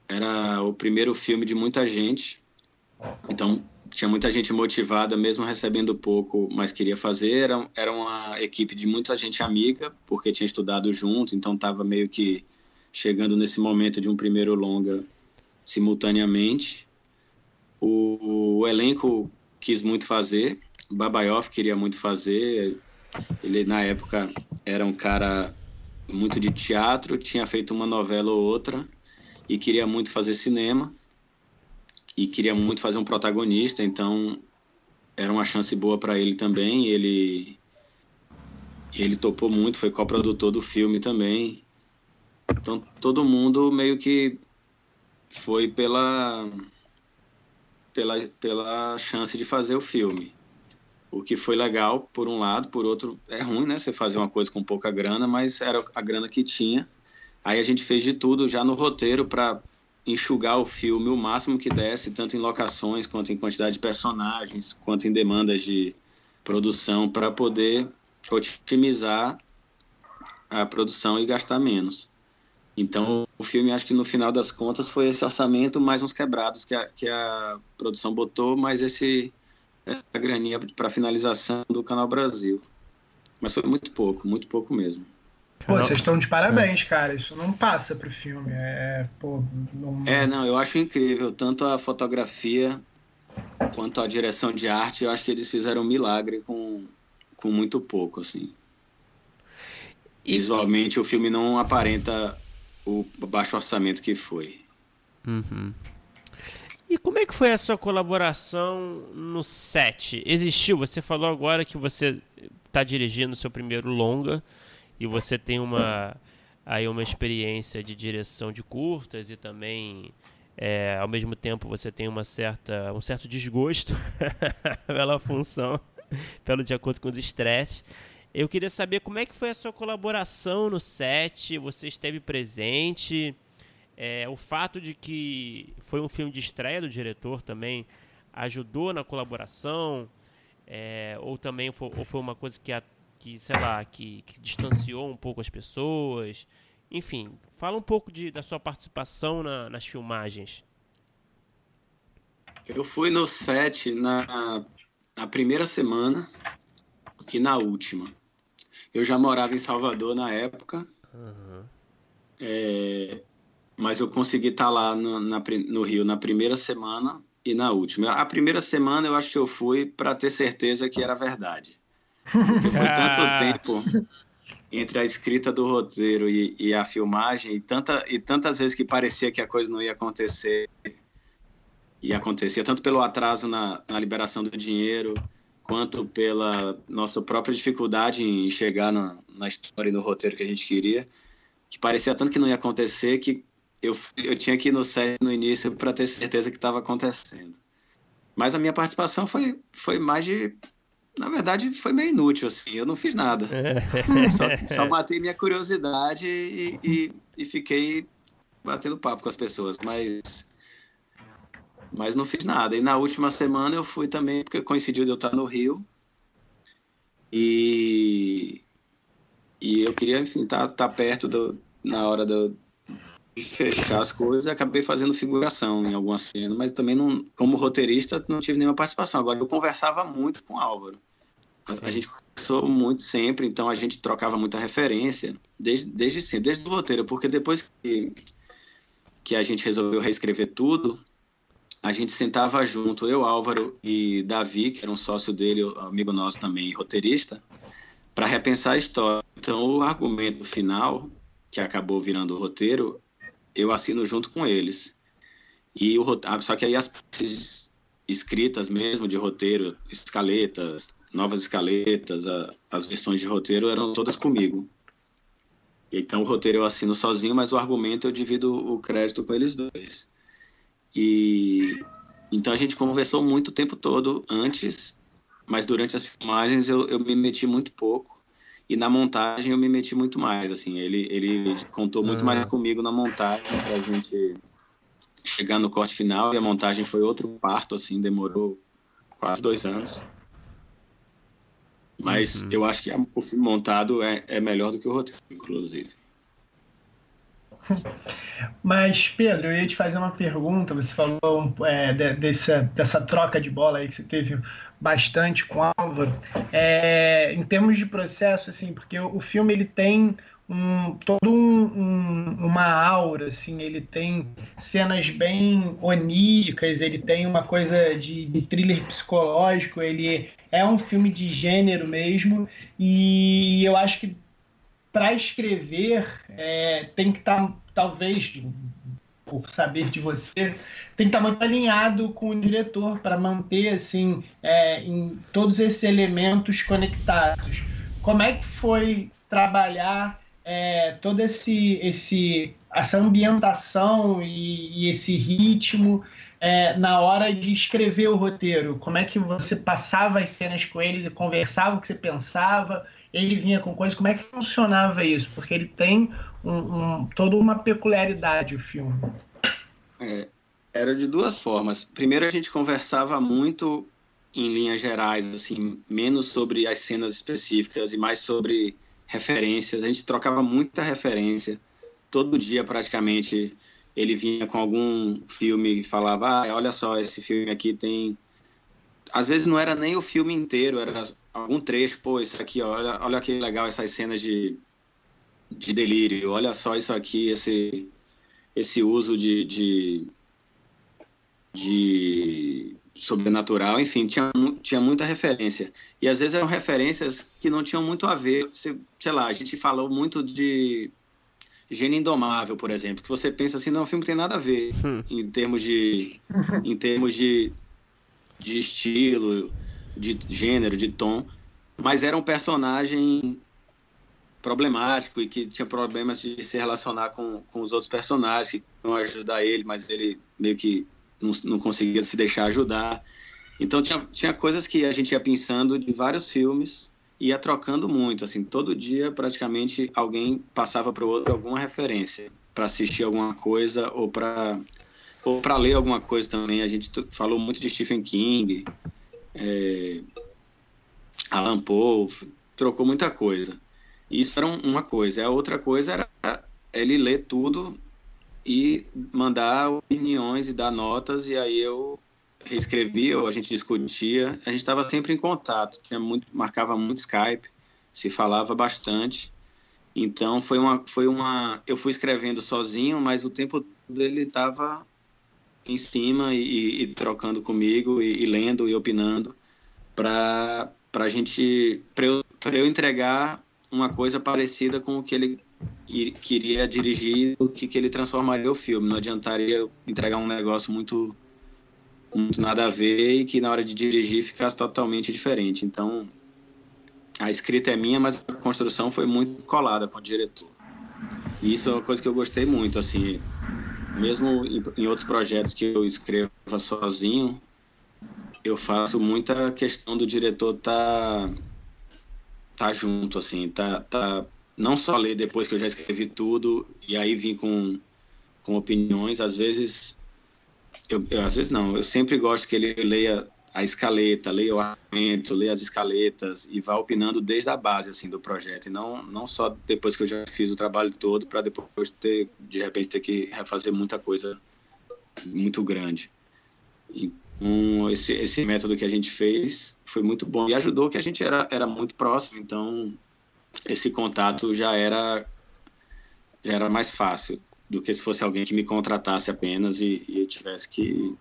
era o primeiro filme de muita gente. Então tinha muita gente motivada, mesmo recebendo pouco, mas queria fazer. Era, era uma equipe de muita gente amiga, porque tinha estudado junto, então estava meio que chegando nesse momento de um primeiro longa simultaneamente. O, o elenco quis muito fazer, Babayoff queria muito fazer. Ele, na época, era um cara muito de teatro, tinha feito uma novela ou outra e queria muito fazer cinema e queria muito fazer um protagonista, então era uma chance boa para ele também. Ele ele topou muito, foi coprodutor do filme também. Então todo mundo meio que foi pela pela pela chance de fazer o filme. O que foi legal, por um lado, por outro, é ruim, né? Você fazer uma coisa com pouca grana, mas era a grana que tinha. Aí a gente fez de tudo já no roteiro para enxugar o filme o máximo que desse, tanto em locações, quanto em quantidade de personagens, quanto em demandas de produção, para poder otimizar a produção e gastar menos. Então, o filme, acho que no final das contas, foi esse orçamento mais uns quebrados que a, que a produção botou, mais esse a graninha para finalização do Canal Brasil. Mas foi muito pouco, muito pouco mesmo. Pô, vocês estão de parabéns, é. cara. Isso não passa pro filme. É, pô, não... é, não, eu acho incrível. Tanto a fotografia quanto a direção de arte, eu acho que eles fizeram um milagre com, com muito pouco, assim. E... Visualmente, o filme não aparenta o baixo orçamento que foi. Uhum. E como é que foi a sua colaboração no set? Existiu? Você falou agora que você está dirigindo o seu primeiro longa e você tem uma aí uma experiência de direção de curtas e também é, ao mesmo tempo você tem uma certa um certo desgosto pela função, pelo de acordo com os estresses. Eu queria saber como é que foi a sua colaboração no set. Você esteve presente? É, o fato de que foi um filme de estreia do diretor também ajudou na colaboração? É, ou também foi, ou foi uma coisa que, a, que sei lá, que, que, distanciou um pouco as pessoas? Enfim, fala um pouco de, da sua participação na, nas filmagens. Eu fui no set na, na primeira semana e na última. Eu já morava em Salvador na época. Uhum. É, mas eu consegui estar tá lá no, na, no Rio na primeira semana e na última. A primeira semana eu acho que eu fui para ter certeza que era verdade. Foi tanto ah. tempo entre a escrita do roteiro e, e, a filmagem, e, tanta, e tantas vezes que parecia que a coisa não ia acontecer, e acontecia, tanto pelo atraso na, na liberação do dinheiro, quanto pela nossa própria dificuldade em chegar na, na história e no roteiro que a gente queria, que parecia tanto que não ia acontecer, que eu, eu tinha que ir no set no início para ter certeza que estava acontecendo. Mas a minha participação foi, foi mais de. Na verdade, foi meio inútil, assim. Eu não fiz nada. só, só matei minha curiosidade e, e, e, fiquei batendo papo com as pessoas. Mas. Mas não fiz nada. E na última semana eu fui também, porque coincidiu de eu estar no Rio. E. E eu queria, enfim, estar tá, tá perto do, na hora do, fechar as coisas, acabei fazendo figuração em alguma cena, mas também não, como roteirista não tive nenhuma participação. Agora eu conversava muito com o Álvaro. A, a gente conversou muito sempre, então a gente trocava muita referência desde, desde sempre, desde o roteiro, porque depois que, que a gente resolveu reescrever tudo, a gente sentava junto, eu, Álvaro e Davi, que era um sócio dele, amigo nosso também, roteirista, para repensar a história. Então, o argumento final, que acabou virando o roteiro, eu assino junto com eles. E o ah, só que aí as partes escritas mesmo de roteiro, escaletas, novas escaletas, a, as versões de roteiro eram todas comigo. Então o roteiro eu assino sozinho, mas o argumento eu divido o crédito com eles dois. E então a gente conversou muito o tempo todo antes, mas durante as filmagens eu, eu me meti muito pouco e na montagem eu me meti muito mais. Assim, ele ele contou muito mais comigo na montagem para a gente chegar no corte final e a montagem foi outro parto, assim, demorou quase dois anos. Mas uhum. eu acho que o filme montado é, é melhor do que o roteiro, inclusive. Mas, Pedro, eu ia te fazer uma pergunta. Você falou é, de, dessa, dessa troca de bola aí que você teve bastante com o Álvaro. É, em termos de processo, assim, porque o, o filme ele tem um, todo um, um, uma aura, assim, ele tem cenas bem oníricas, ele tem uma coisa de, de thriller psicológico, ele é um filme de gênero mesmo, e eu acho que para escrever é, tem que estar, tá, talvez, por saber de você, tem que estar tá muito alinhado com o diretor para manter assim é, em todos esses elementos conectados. Como é que foi trabalhar é, todo esse, esse essa ambientação e, e esse ritmo é, na hora de escrever o roteiro? Como é que você passava as cenas com ele, conversava o que você pensava, ele vinha com coisas, como é que funcionava isso? Porque ele tem um, um, toda uma peculiaridade o filme. É, era de duas formas. Primeiro a gente conversava muito em linhas gerais, assim, menos sobre as cenas específicas e mais sobre referências, a gente trocava muita referência. Todo dia, praticamente, ele vinha com algum filme e falava: ah, olha só, esse filme aqui tem. Às vezes não era nem o filme inteiro, era algum trecho. Pô, isso aqui, olha, olha que legal essas cenas de, de delírio. Olha só isso aqui, esse, esse uso de, de, de sobrenatural, enfim, tinha, tinha muita referência. E às vezes eram referências que não tinham muito a ver. Sei, lá, a gente falou muito de Gênio Indomável, por exemplo, que você pensa assim, não, o filme tem nada a ver hum. em termos de em termos de, de estilo, de gênero, de tom, mas era um personagem problemático e que tinha problemas de se relacionar com, com os outros personagens que iam ajudar ele, mas ele meio que não, não conseguia se deixar ajudar. Então tinha, tinha coisas que a gente ia pensando de vários filmes ia trocando muito, assim, todo dia praticamente alguém passava para o outro alguma referência para assistir alguma coisa ou para ou para ler alguma coisa também. A gente falou muito de Stephen King, é, Alan Poe, trocou muita coisa. Isso era uma coisa. A outra coisa era ele ler tudo e mandar opiniões e dar notas, e aí eu reescrevia, ou a gente discutia, a gente estava sempre em contato, tinha muito, marcava muito Skype, se falava bastante, então foi uma, foi uma, eu fui escrevendo sozinho, mas o tempo dele estava em cima e, e, trocando comigo e, e lendo e opinando para para a gente para eu, eu entregar uma coisa parecida com o que ele queria dirigir o que, que ele transformaria o filme. Não adiantaria entregar um negócio muito, muito nada a ver e que na hora de dirigir ficasse totalmente diferente. Então, a escrita é minha, mas a construção foi muito colada com o diretor. E isso é uma coisa que eu gostei muito, assim, mesmo em, outros projetos que eu escreva sozinho, eu faço muita questão do diretor tá tá junto assim, tá tá não só ler depois que eu já escrevi tudo e aí vim com, com opiniões, às vezes, eu, eu, às vezes não, eu sempre gosto que ele leia a escaleta, leia o argumento, leia as escaletas e vá opinando desde a base assim do projeto e não não só depois que eu já fiz o trabalho todo para depois ter de repente ter que refazer muita coisa muito grande. Então, esse, esse método que a gente fez foi muito bom e ajudou que a gente era, era muito próximo, então esse contato já era já era mais fácil. do que se fosse alguém que me contratasse apenas e, e eu tivesse que,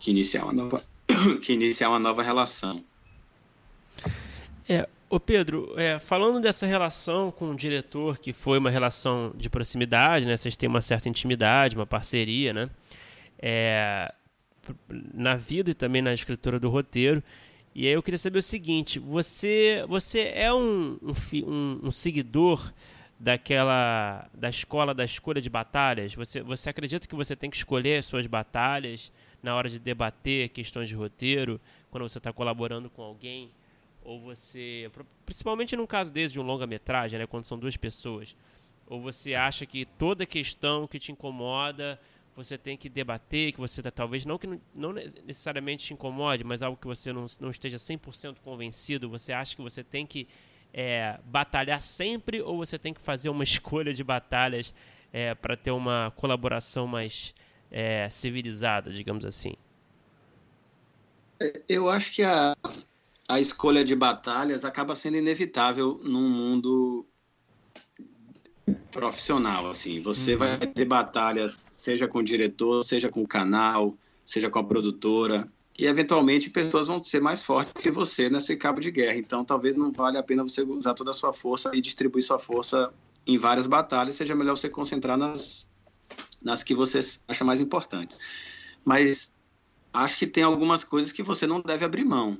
que iniciar uma nova que iniciar uma nova relação. É, Ô Pedro, é, falando dessa relação com o diretor, que foi uma relação de proximidade, né? Vocês têm uma certa intimidade, uma parceria, né? É, na vida e também na escritura do roteiro. E aí eu queria saber o seguinte: você, você é um, um, um seguidor daquela da escola da escolha de batalhas? Você, você acredita que você tem que escolher as suas batalhas na hora de debater questões de roteiro, quando você está colaborando com alguém? Ou você, principalmente num caso desse de um longa-metragem, né, quando são duas pessoas, ou você acha que toda questão que te incomoda você tem que debater, que você tá, talvez não que não, não necessariamente te incomode, mas algo que você não, não esteja 100% convencido, você acha que você tem que é, batalhar sempre ou você tem que fazer uma escolha de batalhas é, para ter uma colaboração mais é, civilizada, digamos assim? É, eu acho que a, a escolha de batalhas acaba sendo inevitável num mundo profissional, assim. Você uhum. vai ter batalhas, seja com o diretor, seja com o canal, seja com a produtora, e eventualmente pessoas vão ser mais fortes que você nesse cabo de guerra. Então, talvez não valha a pena você usar toda a sua força e distribuir sua força em várias batalhas, seja melhor você concentrar nas nas que você acha mais importantes. Mas acho que tem algumas coisas que você não deve abrir mão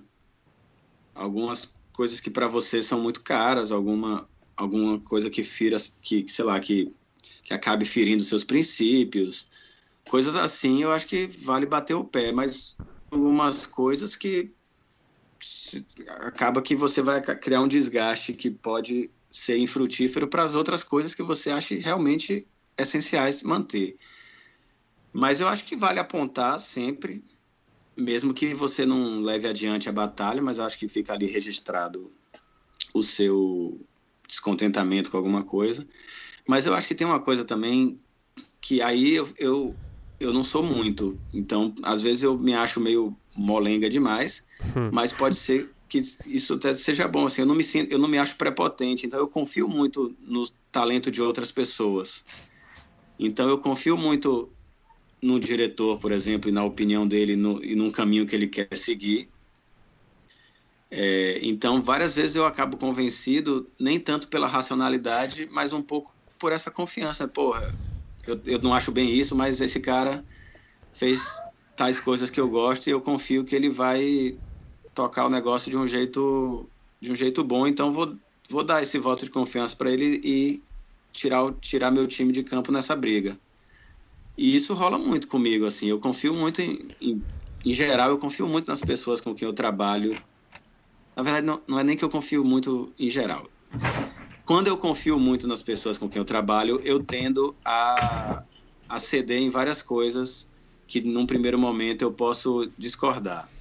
algumas coisas que para você são muito caras, alguma alguma coisa que fira, que sei lá, que que acabe ferindo seus princípios, coisas assim, eu acho que vale bater o pé, mas algumas coisas que acaba que você vai criar um desgaste que pode ser infrutífero para as outras coisas que você acha realmente essenciais manter. Mas eu acho que vale apontar sempre mesmo que você não leve adiante a batalha, mas acho que fica ali registrado o seu descontentamento com alguma coisa. Mas eu acho que tem uma coisa também que aí eu, eu, eu não sou muito. Então, às vezes eu me acho meio molenga demais, hum. mas pode ser que isso até seja bom. Assim, eu não me sinto, eu não me acho prepotente. Então, eu confio muito no talento de outras pessoas. Então, eu confio muito no diretor, por exemplo, e na opinião dele no, e num caminho que ele quer seguir. É, então, várias vezes eu acabo convencido, nem tanto pela racionalidade, mas um pouco por essa confiança. Porra, eu, eu não acho bem isso, mas esse cara fez tais coisas que eu gosto e eu confio que ele vai tocar o negócio de um jeito de um jeito bom. Então, vou, vou dar esse voto de confiança para ele e tirar, tirar meu time de campo nessa briga. E isso rola muito comigo, assim. Eu confio muito em, em, em geral, eu confio muito nas pessoas com quem eu trabalho. Na verdade, não, não é nem que eu confio muito em geral. Quando eu confio muito nas pessoas com quem eu trabalho, eu tendo a, a ceder em várias coisas que, num primeiro momento, eu posso discordar.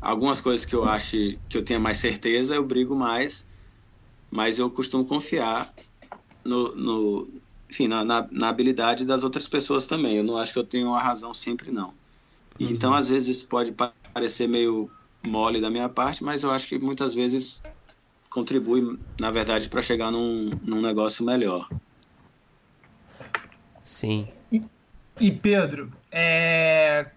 Algumas coisas que eu acho que eu tenha mais certeza, eu brigo mais, mas eu costumo confiar no, no, enfim, na, na, na, habilidade das outras pessoas também. Eu não acho que eu tenho a razão sempre, não. Uhum. Então, às vezes, isso pode parecer meio mole da minha parte, mas eu acho que muitas vezes contribui, na verdade, para chegar num, num negócio melhor. Sim. E, e Pedro, é,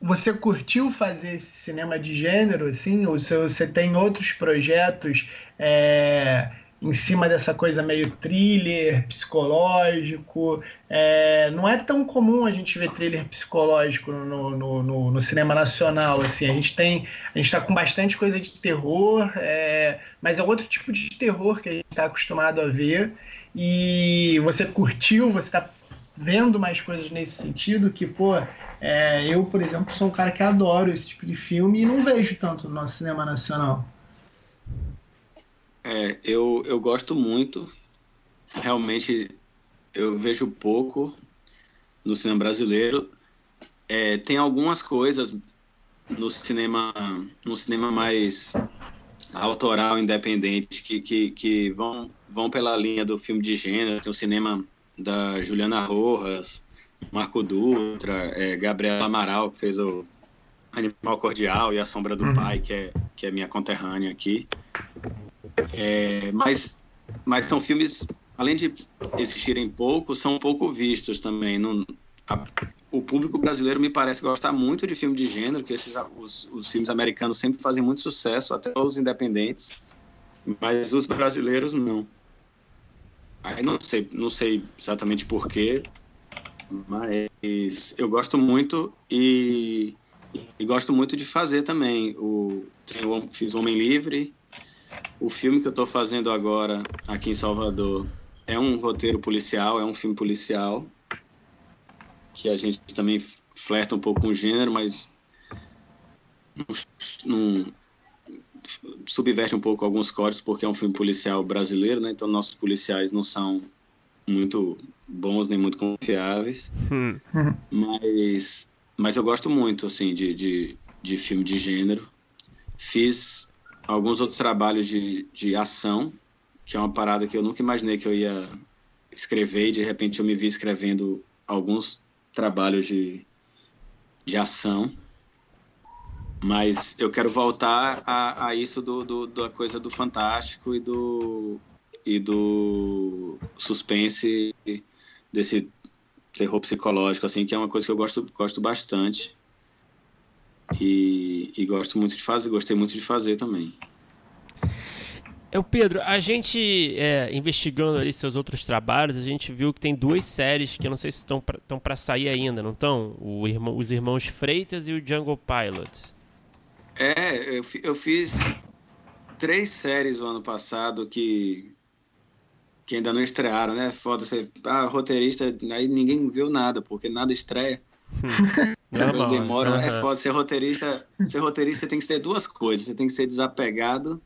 você curtiu fazer esse cinema de gênero, assim? Ou você, você tem outros projetos é, em cima dessa coisa meio thriller, psicológico. É, não é tão comum a gente ver thriller psicológico no, no, no, no cinema nacional. Assim, a gente tem, a gente está com bastante coisa de terror, é, mas é outro tipo de terror que a gente está acostumado a ver. E você curtiu, você está vendo mais coisas nesse sentido que, pô, é, eu, por exemplo, sou um cara que adoro esse tipo de filme e não vejo tanto no nosso cinema nacional. É, eu, eu gosto muito. Realmente, eu vejo pouco no cinema brasileiro. É, tem algumas coisas no cinema, no cinema mais autoral, independente, que, que, que vão, vão pela linha do filme de gênero. Tem o cinema da Juliana Rojas, Marco Dutra, é, Gabriela Amaral, que fez o Animal Cordial e A Sombra do uhum. Pai, que é, que é minha conterrânea aqui. É, mas, mas são filmes além de existirem poucos, são pouco vistos também. Não, a, o público brasileiro me parece gostar muito de filme de gênero, que esses, os, os filmes americanos sempre fazem muito sucesso, até os independentes, mas os brasileiros não. Aí não sei, não sei exatamente porquê, mas eu gosto muito e, e gosto muito de fazer também. O, fiz Homem Livre, o filme que eu estou fazendo agora aqui em Salvador é um roteiro policial, é um filme policial, que a gente também flerta um pouco com o gênero, mas não, subverte um pouco alguns códigos, porque é um filme policial brasileiro, né? Então nossos policiais não são muito bons nem muito confiáveis. Hum. Mas, mas eu gosto muito, assim, de, de, de filme de gênero. Fiz alguns outros trabalhos de, de ação, que é uma parada que eu nunca imaginei que eu ia escrever e de repente eu me vi escrevendo alguns trabalhos de, de ação. Mas eu quero voltar a, a isso do, do, da coisa do fantástico e do, e do suspense, desse terror psicológico, assim, que é uma coisa que eu gosto, gosto bastante. E, e gosto muito de fazer, gostei muito de fazer também. É o Pedro, a gente é, investigando ali seus outros trabalhos, a gente viu que tem duas séries que eu não sei se estão para sair ainda, não estão? Irmão, os Irmãos Freitas e o Jungle Pilot. É, eu, eu fiz três séries o ano passado que que ainda não estrearam, né? Foda você, ah, roteirista, aí ninguém viu nada, porque nada estreia. Hum. Normal, demoram, uhum. é foda ser roteirista. Ser roteirista tem que ser duas coisas, você tem que ser desapegado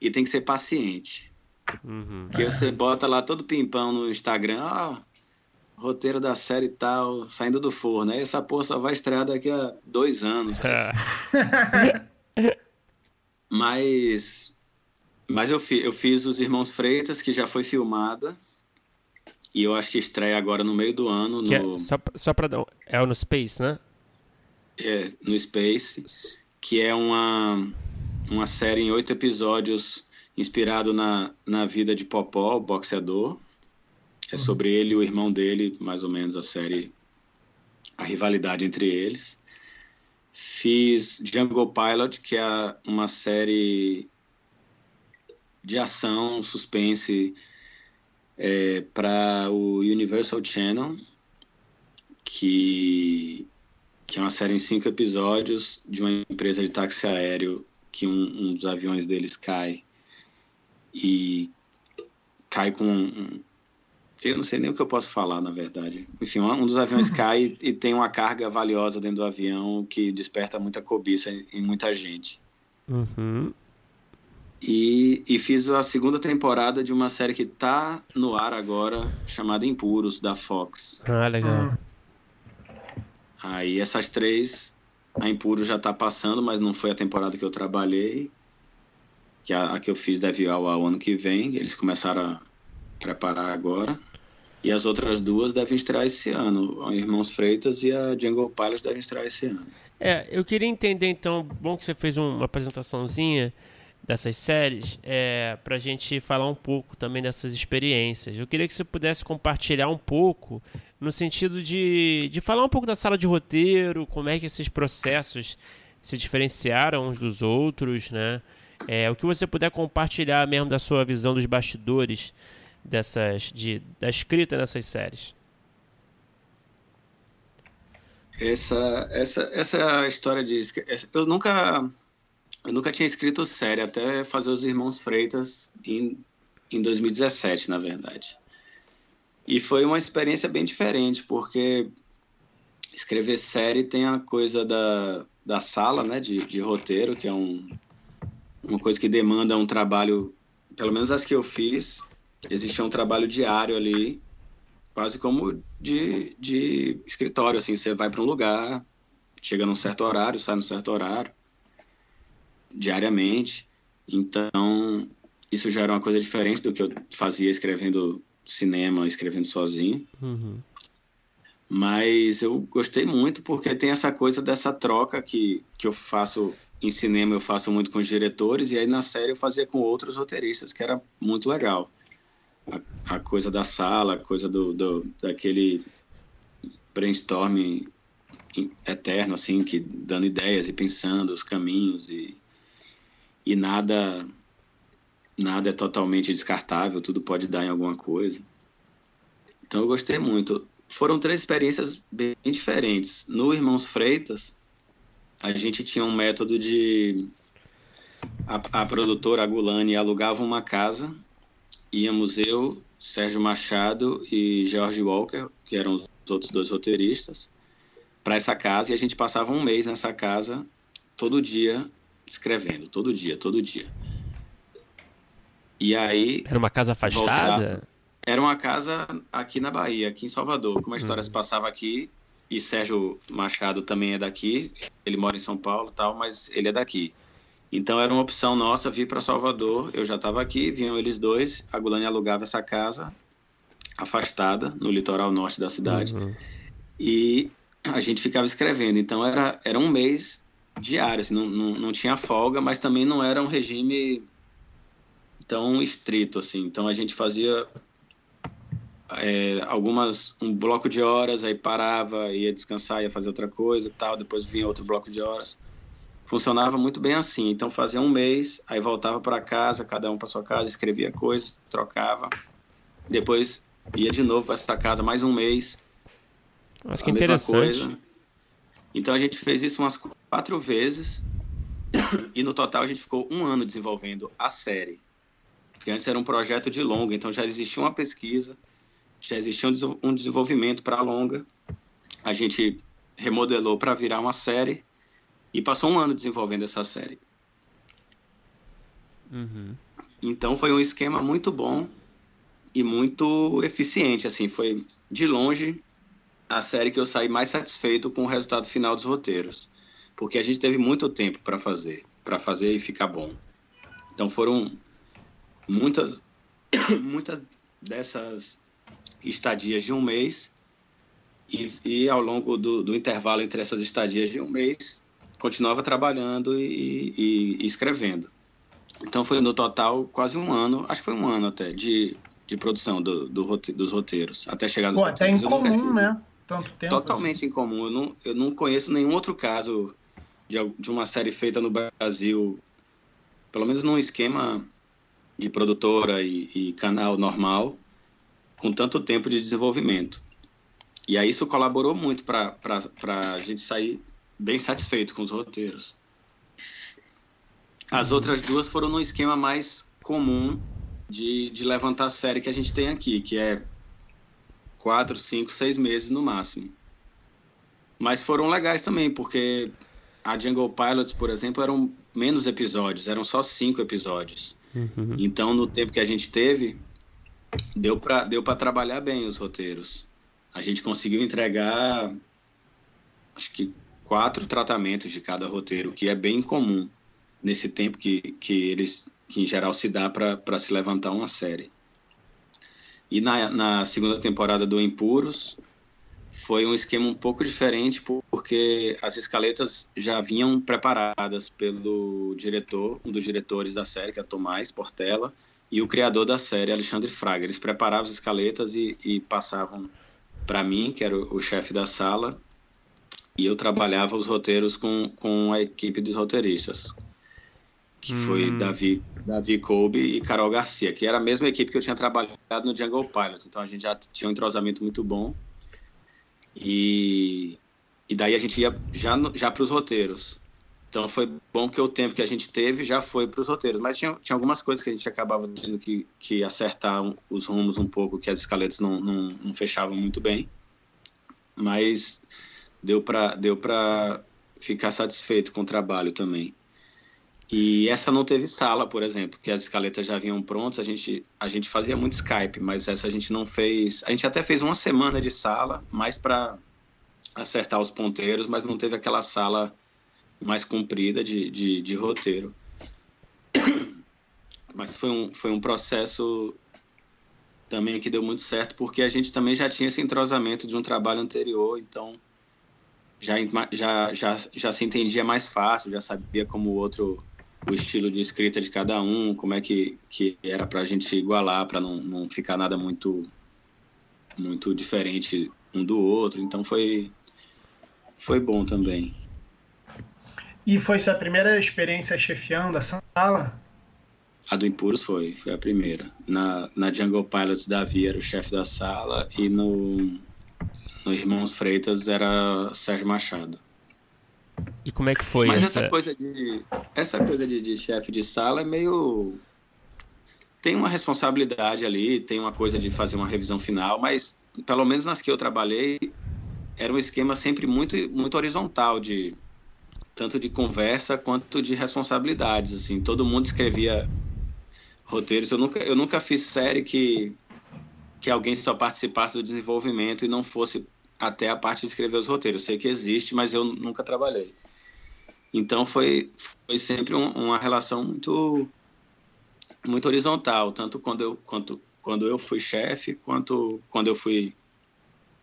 e tem que ser paciente. Uhum. Que você bota lá todo pimpão no Instagram, ó, roteiro da série tal, saindo do forno. Aí essa porra só vai estrear daqui a dois anos. mas mas eu, fi, eu fiz Os Irmãos Freitas, que já foi filmada. E eu acho que estreia agora no meio do ano. É no... É, só, só pra dar. É no Space, né? É, no Space. Que é uma, uma série em oito episódios inspirado na, na vida de Popó, o boxeador. É uhum. sobre ele e o irmão dele, mais ou menos a série, a rivalidade entre eles. Fiz Jungle Pilot, que é uma série de ação, suspense é, para o Universal Channel, que, que é uma série em cinco episódios de uma empresa de táxi aéreo que um, um dos aviões deles cai e cai com um, eu não sei nem o que eu posso falar, na verdade. Enfim, um dos aviões cai e tem uma carga valiosa dentro do avião que desperta muita cobiça em muita gente. Uhum. E, e fiz a segunda temporada de uma série que tá no ar agora, chamada Impuros, da Fox. Ah, legal. Aí essas três, a Impuros já tá passando, mas não foi a temporada que eu trabalhei. Que a, a que eu fiz deve ir ao, ao ano que vem. Eles começaram a preparar agora. E as outras duas devem estrear esse ano. A Irmãos Freitas e a Jungle Pilot devem estrear esse ano. É, eu queria entender então, bom que você fez uma apresentaçãozinha dessas séries, é, para a gente falar um pouco também dessas experiências. Eu queria que você pudesse compartilhar um pouco, no sentido de, de falar um pouco da sala de roteiro, como é que esses processos se diferenciaram uns dos outros, né? É, o que você puder compartilhar mesmo da sua visão dos bastidores dessas, de, da escrita dessas séries. Essa, essa, essa história de. Eu nunca eu nunca tinha escrito série, até fazer Os Irmãos Freitas em, em 2017, na verdade. E foi uma experiência bem diferente, porque escrever série tem a coisa da, da sala, né, de, de roteiro, que é um, uma coisa que demanda um trabalho, pelo menos as que eu fiz, existia um trabalho diário ali, quase como de, de escritório, assim, você vai para um lugar, chega num certo horário, sai num certo horário, diariamente. Então, isso já era uma coisa diferente do que eu fazia escrevendo cinema, escrevendo sozinho. Uhum. Mas eu gostei muito porque tem essa coisa dessa troca que, que eu faço em cinema, eu faço muito com os diretores, e aí na série eu fazia com outros roteiristas, que era muito legal. A, a coisa da sala, a coisa do, do daquele brainstorming eterno, assim, que dando ideias e pensando os caminhos e, e nada nada é totalmente descartável, tudo pode dar em alguma coisa. Então eu gostei muito. Foram três experiências bem diferentes. No Irmãos Freitas, a gente tinha um método de a, a produtora a Gulani alugava uma casa, íamos eu, Sérgio Machado e George Walker, que eram os outros dois roteiristas, para essa casa e a gente passava um mês nessa casa todo dia escrevendo, todo dia, todo dia. E aí. Era uma casa afastada? Voltava. Era uma casa aqui na Bahia, aqui em Salvador. Como a história uhum. se passava aqui, e Sérgio Machado também é daqui, ele mora em São Paulo tal, mas ele é daqui. Então era uma opção nossa vir para Salvador. Eu já estava aqui, vinham eles dois. A Gulani alugava essa casa afastada no litoral norte da cidade. Uhum. E a gente ficava escrevendo. Então era, era um mês diário, assim, não, não, não tinha folga, mas também não era um regime tão estrito assim. Então a gente fazia é, algumas um bloco de horas, aí parava, ia descansar, ia fazer outra coisa, tal. Depois vinha outro bloco de horas funcionava muito bem assim. Então fazia um mês, aí voltava para casa, cada um para sua casa, escrevia coisas, trocava. Depois ia de novo para essa casa mais um mês. Acho que interessante. Coisa. Então a gente fez isso umas quatro vezes e no total a gente ficou um ano desenvolvendo a série. Porque antes era um projeto de longa, então já existia uma pesquisa, já existia um desenvolvimento para a longa. A gente remodelou para virar uma série e passou um ano desenvolvendo essa série. Uhum. Então foi um esquema muito bom e muito eficiente. Assim, foi de longe a série que eu saí mais satisfeito com o resultado final dos roteiros, porque a gente teve muito tempo para fazer, para fazer e ficar bom. Então foram muitas, muitas dessas estadias de um mês e, e ao longo do, do intervalo entre essas estadias de um mês continuava trabalhando e, e, e, escrevendo. Então foi no total quase um ano, acho que foi um ano até, de, de produção do, do dos roteiros, até chegar nos Pô, até incomum, né? Tanto tempo. Totalmente assim. incomum. Eu não, eu não conheço nenhum outro caso de, de uma série feita no Brasil, pelo menos num esquema de produtora e, e canal normal, com tanto tempo de desenvolvimento. E aí isso colaborou muito para a gente sair bem satisfeito com os roteiros. As uhum. outras duas foram no esquema mais comum de, de levantar a série que a gente tem aqui, que é quatro, cinco, seis meses no máximo. Mas foram legais também, porque a Jungle Pilots, por exemplo, eram menos episódios, eram só cinco episódios. Uhum. Então, no tempo que a gente teve, deu para deu trabalhar bem os roteiros. A gente conseguiu entregar, acho que quatro tratamentos de cada roteiro, que é bem comum nesse tempo que, que eles que em geral se dá para se levantar uma série. E na, na segunda temporada do Impuros foi um esquema um pouco diferente porque as escaletas já vinham preparadas pelo diretor, um dos diretores da série, que é Tomás Portela, e o criador da série, Alexandre Fraga. Eles preparavam as escaletas e, e passavam para mim, que era o, o chefe da sala, e eu trabalhava os roteiros com, com a equipe dos roteiristas, que hum. foi Davi, Davi Kolbe e Carol Garcia, que era a mesma equipe que eu tinha trabalhado no Jungle Pilots. Então a gente já tinha um entrosamento muito bom. E, e daí a gente ia já, já para os roteiros. Então foi bom que o tempo que a gente teve já foi para os roteiros. Mas tinha, tinha algumas coisas que a gente acabava tendo que, que acertar os rumos um pouco, que as escaletas não, não, não fechavam muito bem. Mas deu para deu para ficar satisfeito com o trabalho também. E essa não teve sala, por exemplo, que as escaletas já vinham prontas, a gente, a gente fazia muito Skype, mas essa a gente não fez. A gente até fez uma semana de sala, mais para acertar os ponteiros, mas não teve aquela sala mais comprida de, de, de roteiro. Mas foi um, foi um processo também que deu muito certo, porque a gente também já tinha esse entrosamento de um trabalho anterior, então já, já, já, já se entendia mais fácil, já sabia como o outro o estilo de escrita de cada um, como é que, que era para a gente igualar, para não, não ficar nada muito muito diferente um do outro. Então foi foi bom também. E foi sua primeira experiência chefiando a sala? A do Impuros foi, foi a primeira. Na, na Jungle Pilots, Davi era o chefe da sala e no, no Irmãos Freitas era Sérgio Machado. E como é que foi Mas essa... essa coisa de, essa coisa de, de chefe de sala é meio... Tem uma responsabilidade ali, tem uma coisa de fazer uma revisão final, mas pelo menos nas que eu trabalhei, era um esquema sempre muito, muito horizontal de tanto de conversa quanto de responsabilidades assim. Todo mundo escrevia roteiros. Eu nunca eu nunca fiz série que que alguém só participasse do desenvolvimento e não fosse até a parte de escrever os roteiros sei que existe mas eu nunca trabalhei então foi foi sempre um, uma relação muito muito horizontal tanto quando eu quanto quando eu fui chefe quanto quando eu fui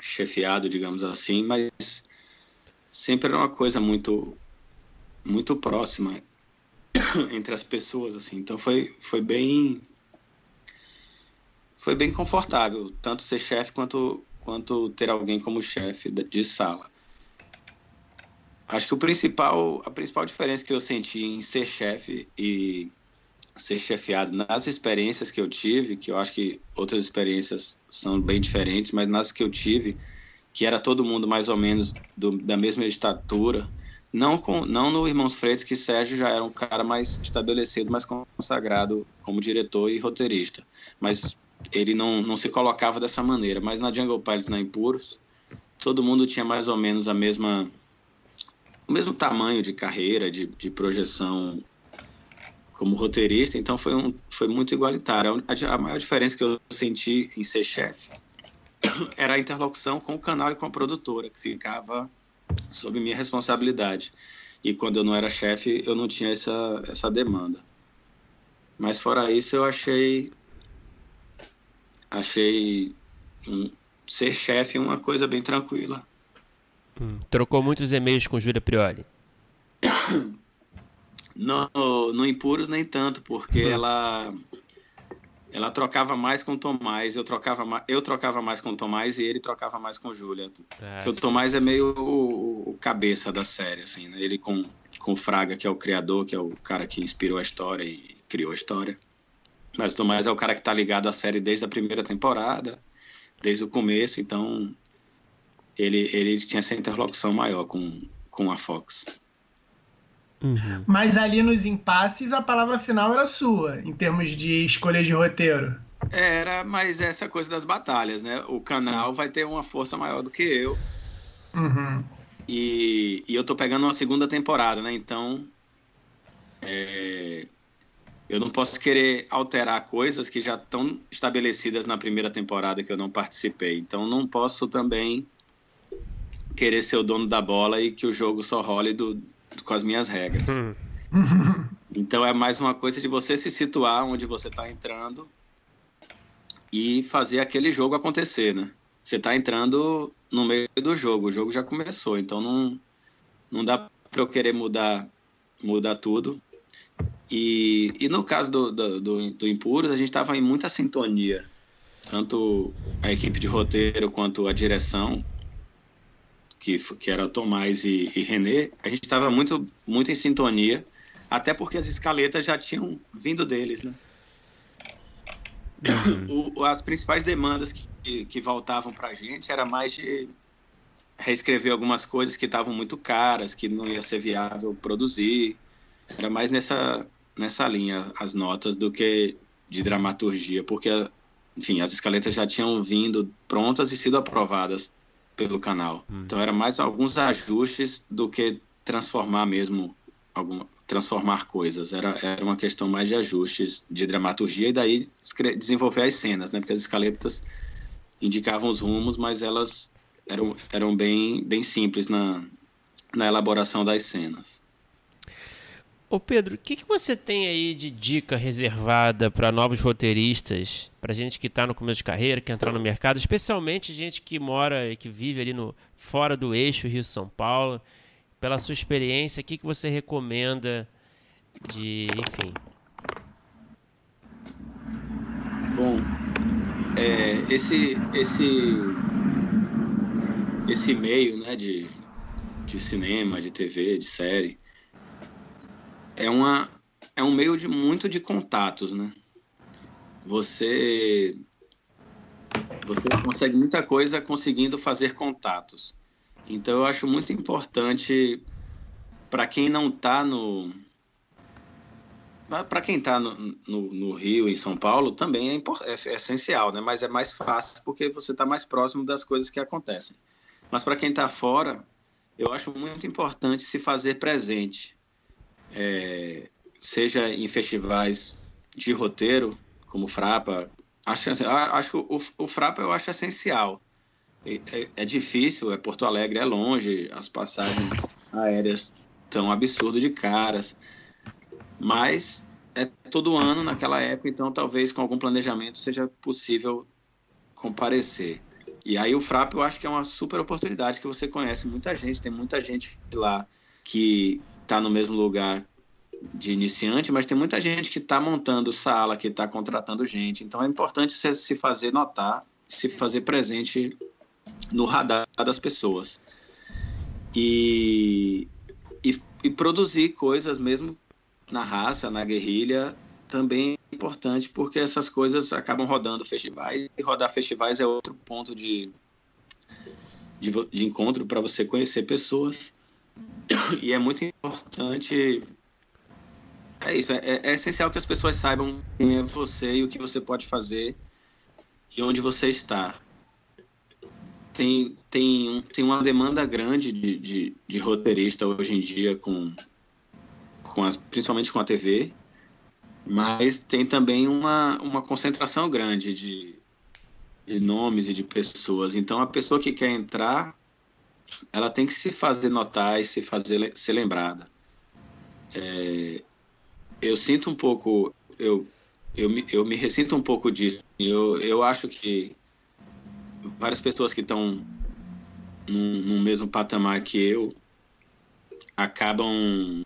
chefiado, digamos assim, mas sempre era uma coisa muito muito próxima entre as pessoas assim. Então foi foi bem foi bem confortável, tanto ser chefe quanto quanto ter alguém como chefe de sala. Acho que o principal a principal diferença que eu senti em ser chefe e ser chefiado nas experiências que eu tive, que eu acho que outras experiências são bem diferentes, mas nas que eu tive, que era todo mundo mais ou menos do, da mesma estatura, não com não no Irmãos Freitas, que Sérgio já era um cara mais estabelecido, mais consagrado como diretor e roteirista, mas ele não, não se colocava dessa maneira. Mas na Jungle Pilots, na Impuros, todo mundo tinha mais ou menos a mesma o mesmo tamanho de carreira, de, de projeção como roteirista, então foi, um, foi muito igualitário. A, a maior diferença que eu senti em ser chefe era a interlocução com o canal e com a produtora, que ficava sob minha responsabilidade. E quando eu não era chefe, eu não tinha essa, essa demanda. Mas fora isso, eu achei achei um, ser chefe uma coisa bem tranquila. Hum, trocou muitos e-mails com Júlia Prioli? No, no Impuros nem tanto, porque hum. ela ela trocava mais com o Tomás, eu trocava, eu trocava mais com o Tomás e ele trocava mais com Júlia. É, porque o Tomás é meio o, o, cabeça da série, assim, né? Ele com, com o Fraga, que é o criador, que é o cara que inspirou a história e criou a história. Mas o Tomás é o cara que tá ligado à série desde a primeira temporada, desde o começo, então ele, ele tinha essa interlocução maior com, com a Fox. Uhum. Mas ali nos impasses a palavra final era sua, em termos de escolha de roteiro. Era, mas essa coisa das batalhas, né? O canal vai ter uma força maior do que eu. Uhum. E, e eu tô pegando uma segunda temporada, né? Então. É, eu não posso querer alterar coisas que já estão estabelecidas na primeira temporada que eu não participei. Então não posso também querer ser o dono da bola e que o jogo só role do, com as minhas regras. Hum. então é mais uma coisa de você se situar onde você está entrando e fazer aquele jogo acontecer, né? Você está entrando no meio do jogo, o jogo já começou, então não, não dá para eu querer mudar, mudar tudo. E, e no caso do, do, do, do Impuros, a gente estava em muita sintonia, tanto a equipe de roteiro quanto a direção que, que era Tomás e, e René, a gente estava muito, muito em sintonia, até porque as escaletas já tinham vindo deles, né? Uhum. O, as principais demandas que, que voltavam para a gente era mais de reescrever algumas coisas que estavam muito caras, que não ia ser viável produzir. Era mais nessa, nessa linha as notas do que de dramaturgia, porque, enfim, as escaletas já tinham vindo prontas e sido aprovadas pelo canal. Hum. Então era mais alguns ajustes do que transformar mesmo alguma transformar coisas. Era, era uma questão mais de ajustes de dramaturgia e daí desenvolver as cenas, né? Porque as escaletas indicavam os rumos, mas elas eram, eram bem, bem simples na, na elaboração das cenas. Ô Pedro, o que, que você tem aí de dica reservada para novos roteiristas, para gente que está no começo de carreira, que entrar no mercado, especialmente gente que mora e que vive ali no fora do eixo Rio-São Paulo, pela sua experiência, o que, que você recomenda de enfim. Bom, é, esse esse esse meio, né, de, de cinema, de TV, de série, é uma é um meio de muito de contatos, né? Você você consegue muita coisa conseguindo fazer contatos. Então eu acho muito importante para quem não está no para quem está no, no, no, Rio, em São Paulo, também é, é, é, essencial, né? Mas é mais fácil porque você está mais próximo das coisas que acontecem. Mas para quem está fora, eu acho muito importante se fazer presente, é, seja em festivais de roteiro, como Frapa. Acho, acho que o, o Frapa eu acho essencial. É, é, difícil, é Porto Alegre, é longe, as passagens aéreas estão absurdo de caras. Mas é todo ano naquela época, então talvez com algum planejamento seja possível comparecer. E aí o Frap eu acho que é uma super oportunidade que você conhece muita gente, tem muita gente lá que está no mesmo lugar de iniciante, mas tem muita gente que está montando sala, que está contratando gente. Então é importante se fazer notar, se fazer presente no radar das pessoas. E, e, e produzir coisas mesmo na raça, na guerrilha, também é importante porque essas coisas acabam rodando festivais e rodar festivais é outro ponto de, de, de encontro para você conhecer pessoas e é muito importante é isso é, é, essencial que as pessoas saibam quem é você e o que você pode fazer e onde você está tem, tem, tem uma demanda grande de, de, de roteirista hoje em dia, com, com as, principalmente com a TV, mas tem também uma, uma concentração grande de, de nomes e de pessoas. Então, a pessoa que quer entrar, ela tem que se fazer notar e se fazer ser lembrada. É, eu sinto um pouco, eu, eu, me, eu me ressinto um pouco disso. Eu, eu acho que várias pessoas que estão no mesmo patamar que eu acabam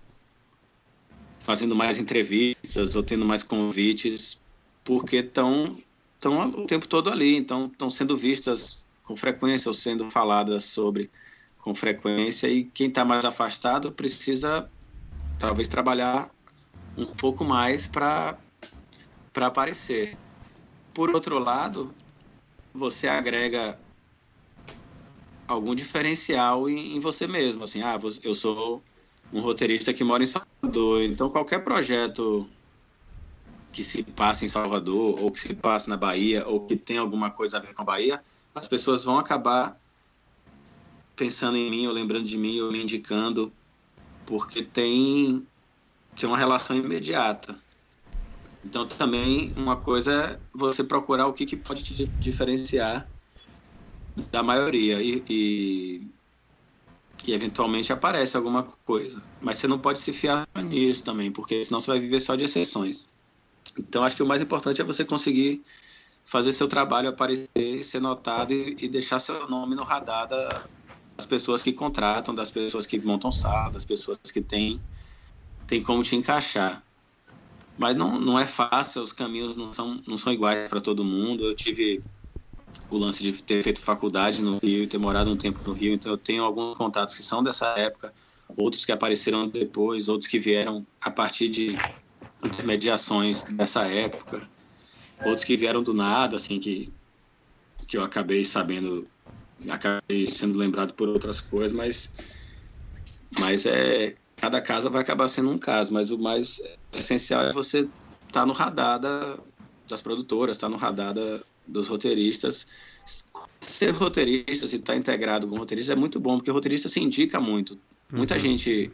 fazendo mais entrevistas ou tendo mais convites porque estão estão o tempo todo ali, então estão sendo vistas com frequência ou sendo faladas sobre com frequência e quem está mais afastado precisa talvez trabalhar um pouco mais para para aparecer. Por outro lado, você agrega algum diferencial em, em, você mesmo, assim, ah, eu sou um roteirista que mora em Salvador, então qualquer projeto que se passe em Salvador, ou que se passe na Bahia, ou que tem alguma coisa a ver com a Bahia, as pessoas vão acabar pensando em mim, ou lembrando de mim, ou me indicando, porque tem, tem uma relação imediata. Então, também uma coisa é você procurar o que, que pode te diferenciar da maioria e, e, e, eventualmente aparece alguma coisa. Mas você não pode se fiar nisso também, porque senão você vai viver só de exceções. Então, acho que o mais importante é você conseguir fazer seu trabalho aparecer, ser notado e, e deixar seu nome no radar das pessoas que contratam, das pessoas que montam sala, das pessoas que têm, têm como te encaixar. Mas não, não é fácil, os caminhos não são, não são iguais para todo mundo. Eu tive o lance de ter feito faculdade no Rio e ter morado um tempo no Rio, então eu tenho alguns contatos que são dessa época, outros que apareceram depois, outros que vieram a partir de intermediações dessa época, outros que vieram do nada, assim, que, que eu acabei sabendo, acabei sendo lembrado por outras coisas, mas, mas é, cada caso vai acabar sendo um caso, mas o mais essencial é você estar tá no radar da, das produtoras, estar tá no radar da, dos roteiristas. Ser roteirista, se estar tá integrado com roteirista é muito bom, porque o roteirista se indica muito. Muita uhum. gente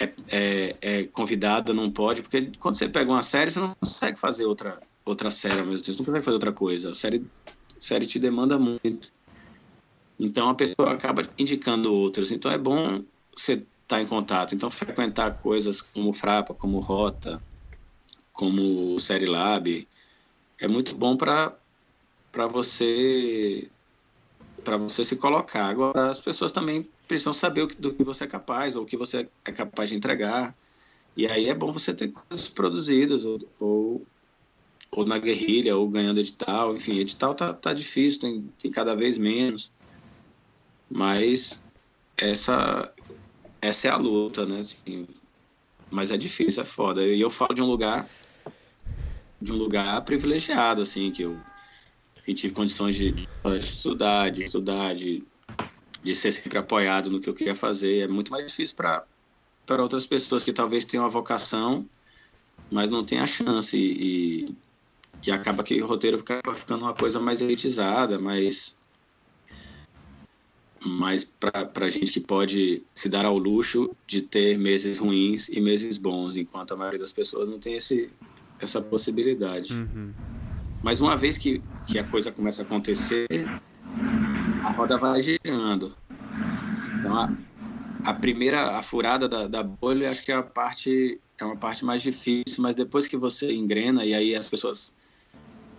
é, é, é, convidada, não pode, porque quando você pega uma série, você não consegue fazer outra, outra série ao mesmo tempo, você nunca vai fazer outra coisa. A série, a série te demanda muito. Então a pessoa acaba indicando outras. Então é bom você estar tá em contato. Então, frequentar coisas como Frapa, como Rota, como Série Lab, é muito bom para você para você se colocar. Agora, as pessoas também precisam saber do que você é capaz, ou o que você é capaz de entregar. E aí é bom você ter coisas produzidas, ou, ou, ou na guerrilha, ou ganhando edital. Enfim, edital tá, tá difícil, tem, tem cada vez menos. Mas essa, essa é a luta, né? Assim, mas é difícil, é foda. E eu, falo de um lugar de um lugar privilegiado, assim, que eu que tive condições de, estudar, de estudar, de, de ser sempre apoiado no que eu queria fazer. É muito mais difícil para outras pessoas que talvez tenham a vocação, mas não tem a chance. E, e acaba que o roteiro acaba ficando uma coisa mais elitizada, mais mas para gente que pode se dar ao luxo de ter meses ruins e meses bons, enquanto a maioria das pessoas não tem esse, essa possibilidade. Uhum. Mas uma vez que, que a coisa começa a acontecer, a roda vai girando. Então, a, a primeira, a furada da, da bolha, acho que é a parte é uma parte mais difícil, mas depois que você engrena e aí as pessoas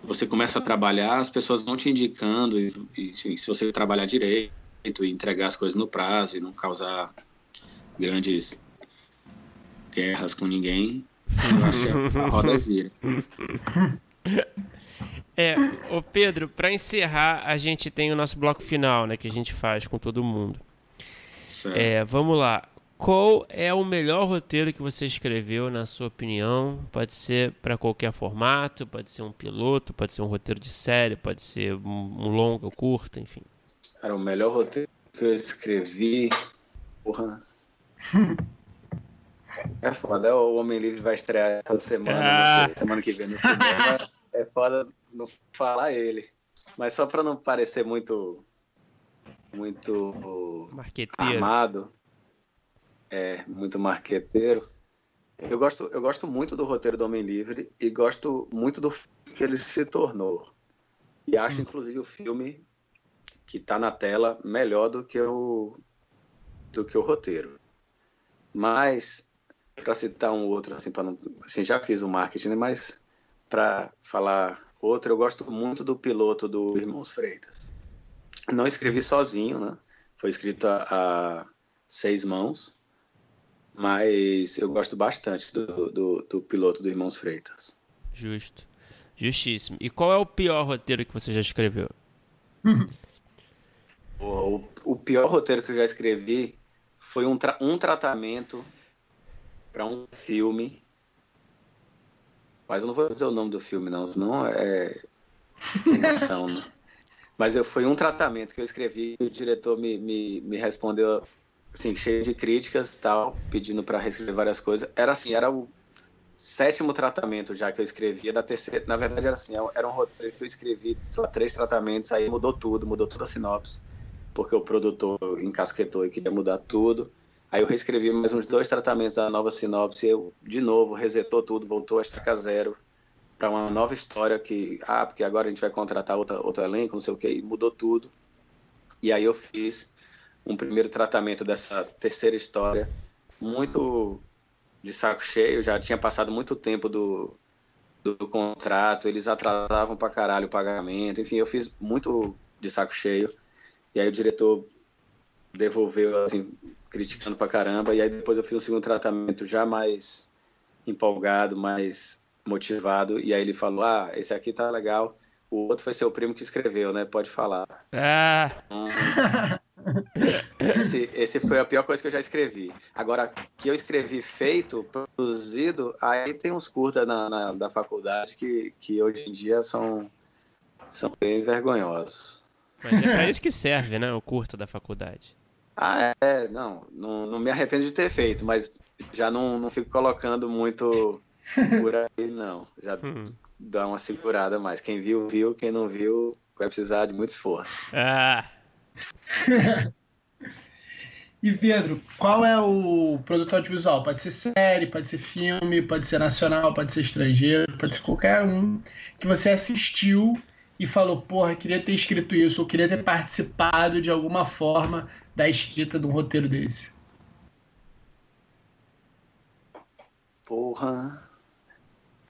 você começa a trabalhar, as pessoas vão te indicando e, e se você trabalhar direito e entregar as coisas no prazo e não causar grandes guerras com ninguém, eu acho que a roda gira. É, o Pedro, para encerrar, a gente tem o nosso bloco final, né, que a gente faz com todo mundo. Certo. É, vamos lá. Qual é o melhor roteiro que você escreveu, na sua opinião? Pode ser para qualquer formato, pode ser um piloto, pode ser um roteiro de série, pode ser um longo, curto, enfim. Era o melhor roteiro que eu escrevi. Porra. É foda, é o Homem Livre vai estrear essa semana, ah. semana que vem no cinema. É foda não falar ele. Mas só para não parecer muito muito marqueteiro. armado, é, muito marqueteiro. Eu gosto, eu gosto muito do roteiro do Homem Livre e gosto muito do que ele se tornou. E acho, hum. inclusive, o filme que está na tela melhor do que o, do que o roteiro. Mas, para citar um outro, assim, não, assim, já fiz o marketing, mas para falar outro, eu gosto muito do piloto do Irmãos Freitas. Não escrevi sozinho, né? Foi escrito a, a seis mãos, mas eu gosto bastante do, do, do, piloto do Irmãos Freitas. Justo. Justíssimo. E qual é o pior roteiro que você já escreveu? o, o, pior roteiro que eu já escrevi foi um, tra um tratamento para um filme mas eu não vou dizer o nome do filme, não, senão é emoção, né? Mas eu, foi um tratamento que eu escrevi e o diretor me, me, me respondeu assim, cheio de críticas e tal, pedindo para reescrever várias coisas. Era assim, era o sétimo tratamento já que eu escrevia, da terceira. Na verdade, era assim, era um roteiro que eu escrevi só três tratamentos, aí mudou tudo, mudou toda a sinopse, porque o produtor encasquetou e queria mudar tudo. Aí eu reescrevi mais uns dois tratamentos da nova sinopse, eu, de novo, resetou tudo, voltou a estaca zero para uma nova história que, ah, porque agora a gente vai contratar outra, outro elenco, não sei o que, mudou tudo. E aí eu fiz um primeiro tratamento dessa terceira história, muito de saco cheio, já tinha passado muito tempo do, do contrato, eles atrasavam para caralho o pagamento, enfim, eu fiz muito de saco cheio. E aí o diretor devolveu, assim, criticando pra caramba. E aí depois eu fiz um segundo tratamento já mais empolgado, mais motivado. E aí ele falou: Ah, esse aqui tá legal. O outro foi seu primo que escreveu, né? Pode falar. Ah. esse, esse foi a pior coisa que eu já escrevi. Agora, que eu escrevi feito, produzido, aí tem uns curtas na, na, da faculdade que, que hoje em dia são, são bem vergonhosos. Mas é pra isso que serve, né? O curta da faculdade. Ah, é, não, não, não me arrependo de ter feito, mas já não, não fico colocando muito por aí, não. Já hum. dá uma segurada mais. Quem viu, viu. Quem não viu, vai precisar de muito esforço. Ah. e Pedro, qual é o produto audiovisual? Pode ser série, pode ser filme, pode ser nacional, pode ser estrangeiro, pode ser qualquer um que você assistiu e falou, porra, queria ter escrito isso, ou queria ter participado de alguma forma da escrita de um roteiro desse? Porra.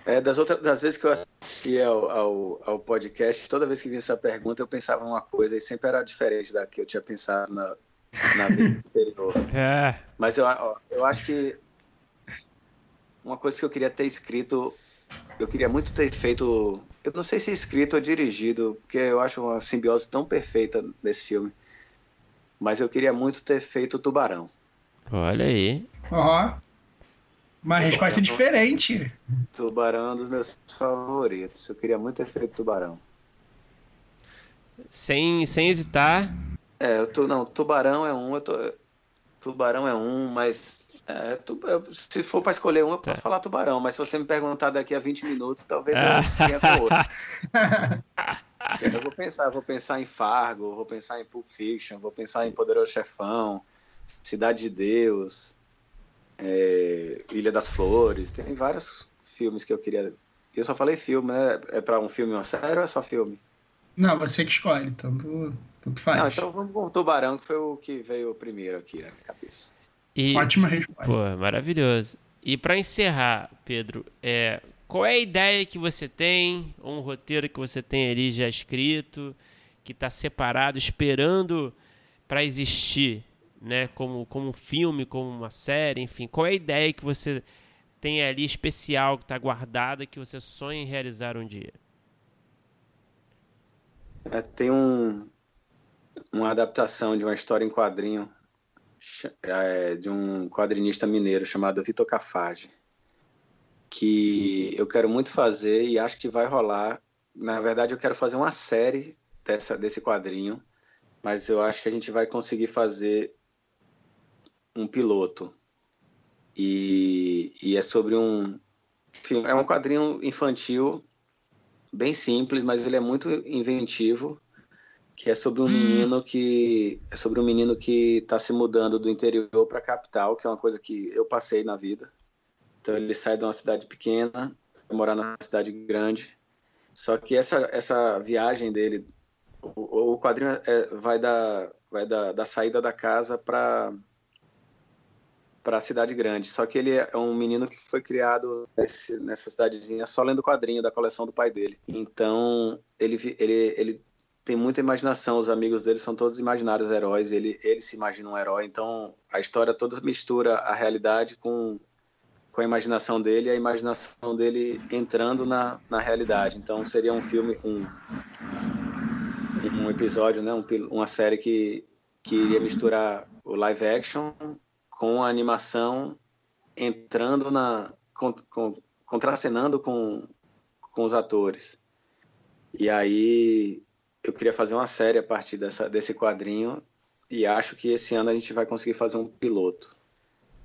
É, das outras das vezes que eu assisti ao, ao, ao, podcast, toda vez que vinha essa pergunta, eu pensava uma coisa e sempre era diferente da que eu tinha pensado na, na vida anterior. É. Mas eu, eu acho que uma coisa que eu queria ter escrito, eu queria muito ter feito, eu não sei se escrito ou dirigido, porque eu acho uma simbiose tão perfeita nesse filme. Mas eu queria muito ter feito Tubarão. Olha aí. Ó. Uma Tubarão. resposta diferente. Tubarão é um dos meus favoritos. Eu queria muito ter feito Tubarão. Sem, sem hesitar. É, tu, não, Tubarão é um, tô, Tubarão é um, mas é, tu, eu, se for para escolher um, eu posso tá. falar Tubarão, mas se você me perguntar daqui a 20 minutos, talvez eu tenha com outro. eu vou pensar, vou pensar em Fargo, vou pensar em Pulp Fiction, vou pensar em Poderoso Chefão, Cidade de Deus, é, Ilha das Flores, tem vários filmes que eu queria. Eu só falei filme, né? É para um filme ou uma série ou é só filme? Não, você que escolhe, tanto, tanto faz. Não, então vamos com o Tubarão, que foi o que veio primeiro aqui na minha cabeça. E, Ótima resposta. Pô, maravilhoso. E para encerrar, Pedro, é, qual é a ideia que você tem, ou um roteiro que você tem ali já escrito, que está separado, esperando para existir, né? Como, como um filme, como uma série, enfim. Qual é a ideia que você tem ali especial, que está guardada, que você sonha em realizar um dia? É, tem um, uma adaptação de uma história em quadrinho é, de um quadrinista mineiro chamado Vitor Cafage, que eu quero muito fazer e acho que vai rolar. Na verdade, eu quero fazer uma série dessa, desse quadrinho, mas eu acho que a gente vai conseguir fazer um piloto. E, e é sobre um. Enfim, é um quadrinho infantil bem simples, mas ele é muito inventivo, que é sobre um menino que é sobre um menino que está se mudando do interior para a capital, que é uma coisa que eu passei na vida. Então ele sai de uma cidade pequena, vai morar na cidade grande. Só que essa essa viagem dele, o, o quadrinho é, vai da vai da, da saída da casa para para a cidade grande. Só que ele é um menino que foi criado nesse, nessa cidadezinha só lendo quadrinho da coleção do pai dele. Então, ele, ele, ele tem muita imaginação, os amigos dele são todos imaginários heróis, ele, ele se imagina um herói. Então, a história toda mistura a realidade com, com a imaginação dele e a imaginação dele entrando na, na realidade. Então, seria um filme, um, um episódio, né? Um, uma série que, que iria misturar o live action com a animação entrando na. Com, com, contracenando com, com os atores. E aí eu queria fazer uma série a partir dessa, desse quadrinho e acho que esse ano a gente vai conseguir fazer um piloto,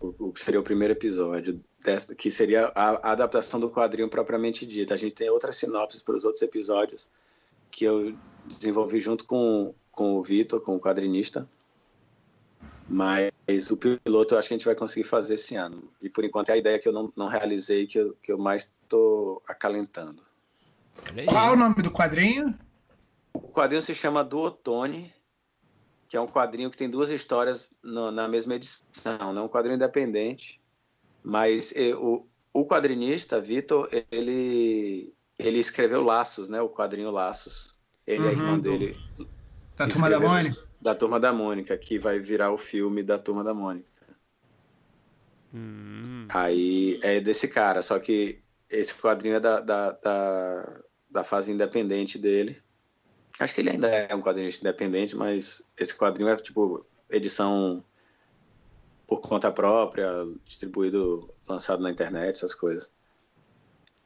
o, que seria o primeiro episódio, dessa, que seria a, a, adaptação do quadrinho propriamente dita. A gente tem outras sinopses para os outros episódios que eu desenvolvi junto com, com o Vitor, com o quadrinista. Mas o piloto eu acho que a gente vai conseguir fazer esse ano. E por enquanto é a ideia que eu não, não realizei, que eu, que eu mais estou acalentando. Qual é o nome do quadrinho? O quadrinho se chama Do Otone, que é um quadrinho que tem duas histórias no, na mesma edição. Não é um quadrinho independente, mas o, o quadrinista, Vitor, ele, ele escreveu Laços, né? O quadrinho Laços. Ele uhum, é irmão dele. Da Turma da Mônica? da Turma da Mônica, que vai virar o filme da Turma da Mônica. Hum. Aí é desse cara, só que esse quadrinho é da, da, da, da, fase independente dele. Acho que ele ainda é um quadrinho independente, mas esse quadrinho é tipo edição por conta própria, distribuído, lançado na internet, essas coisas.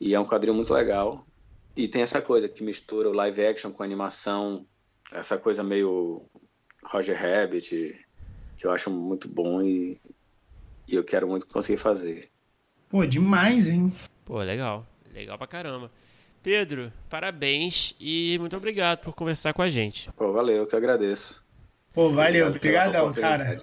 E é um quadrinho muito legal. E tem essa coisa que mistura o live action com animação, essa coisa meio Roger Rabbit, que eu acho muito bom e, e eu quero muito conseguir fazer. Pô, demais, hein? Pô, legal. Legal pra caramba. Pedro, parabéns e muito obrigado por conversar com a gente. Pô, valeu, eu que agradeço. Pô, valeu, obrigadão, cara.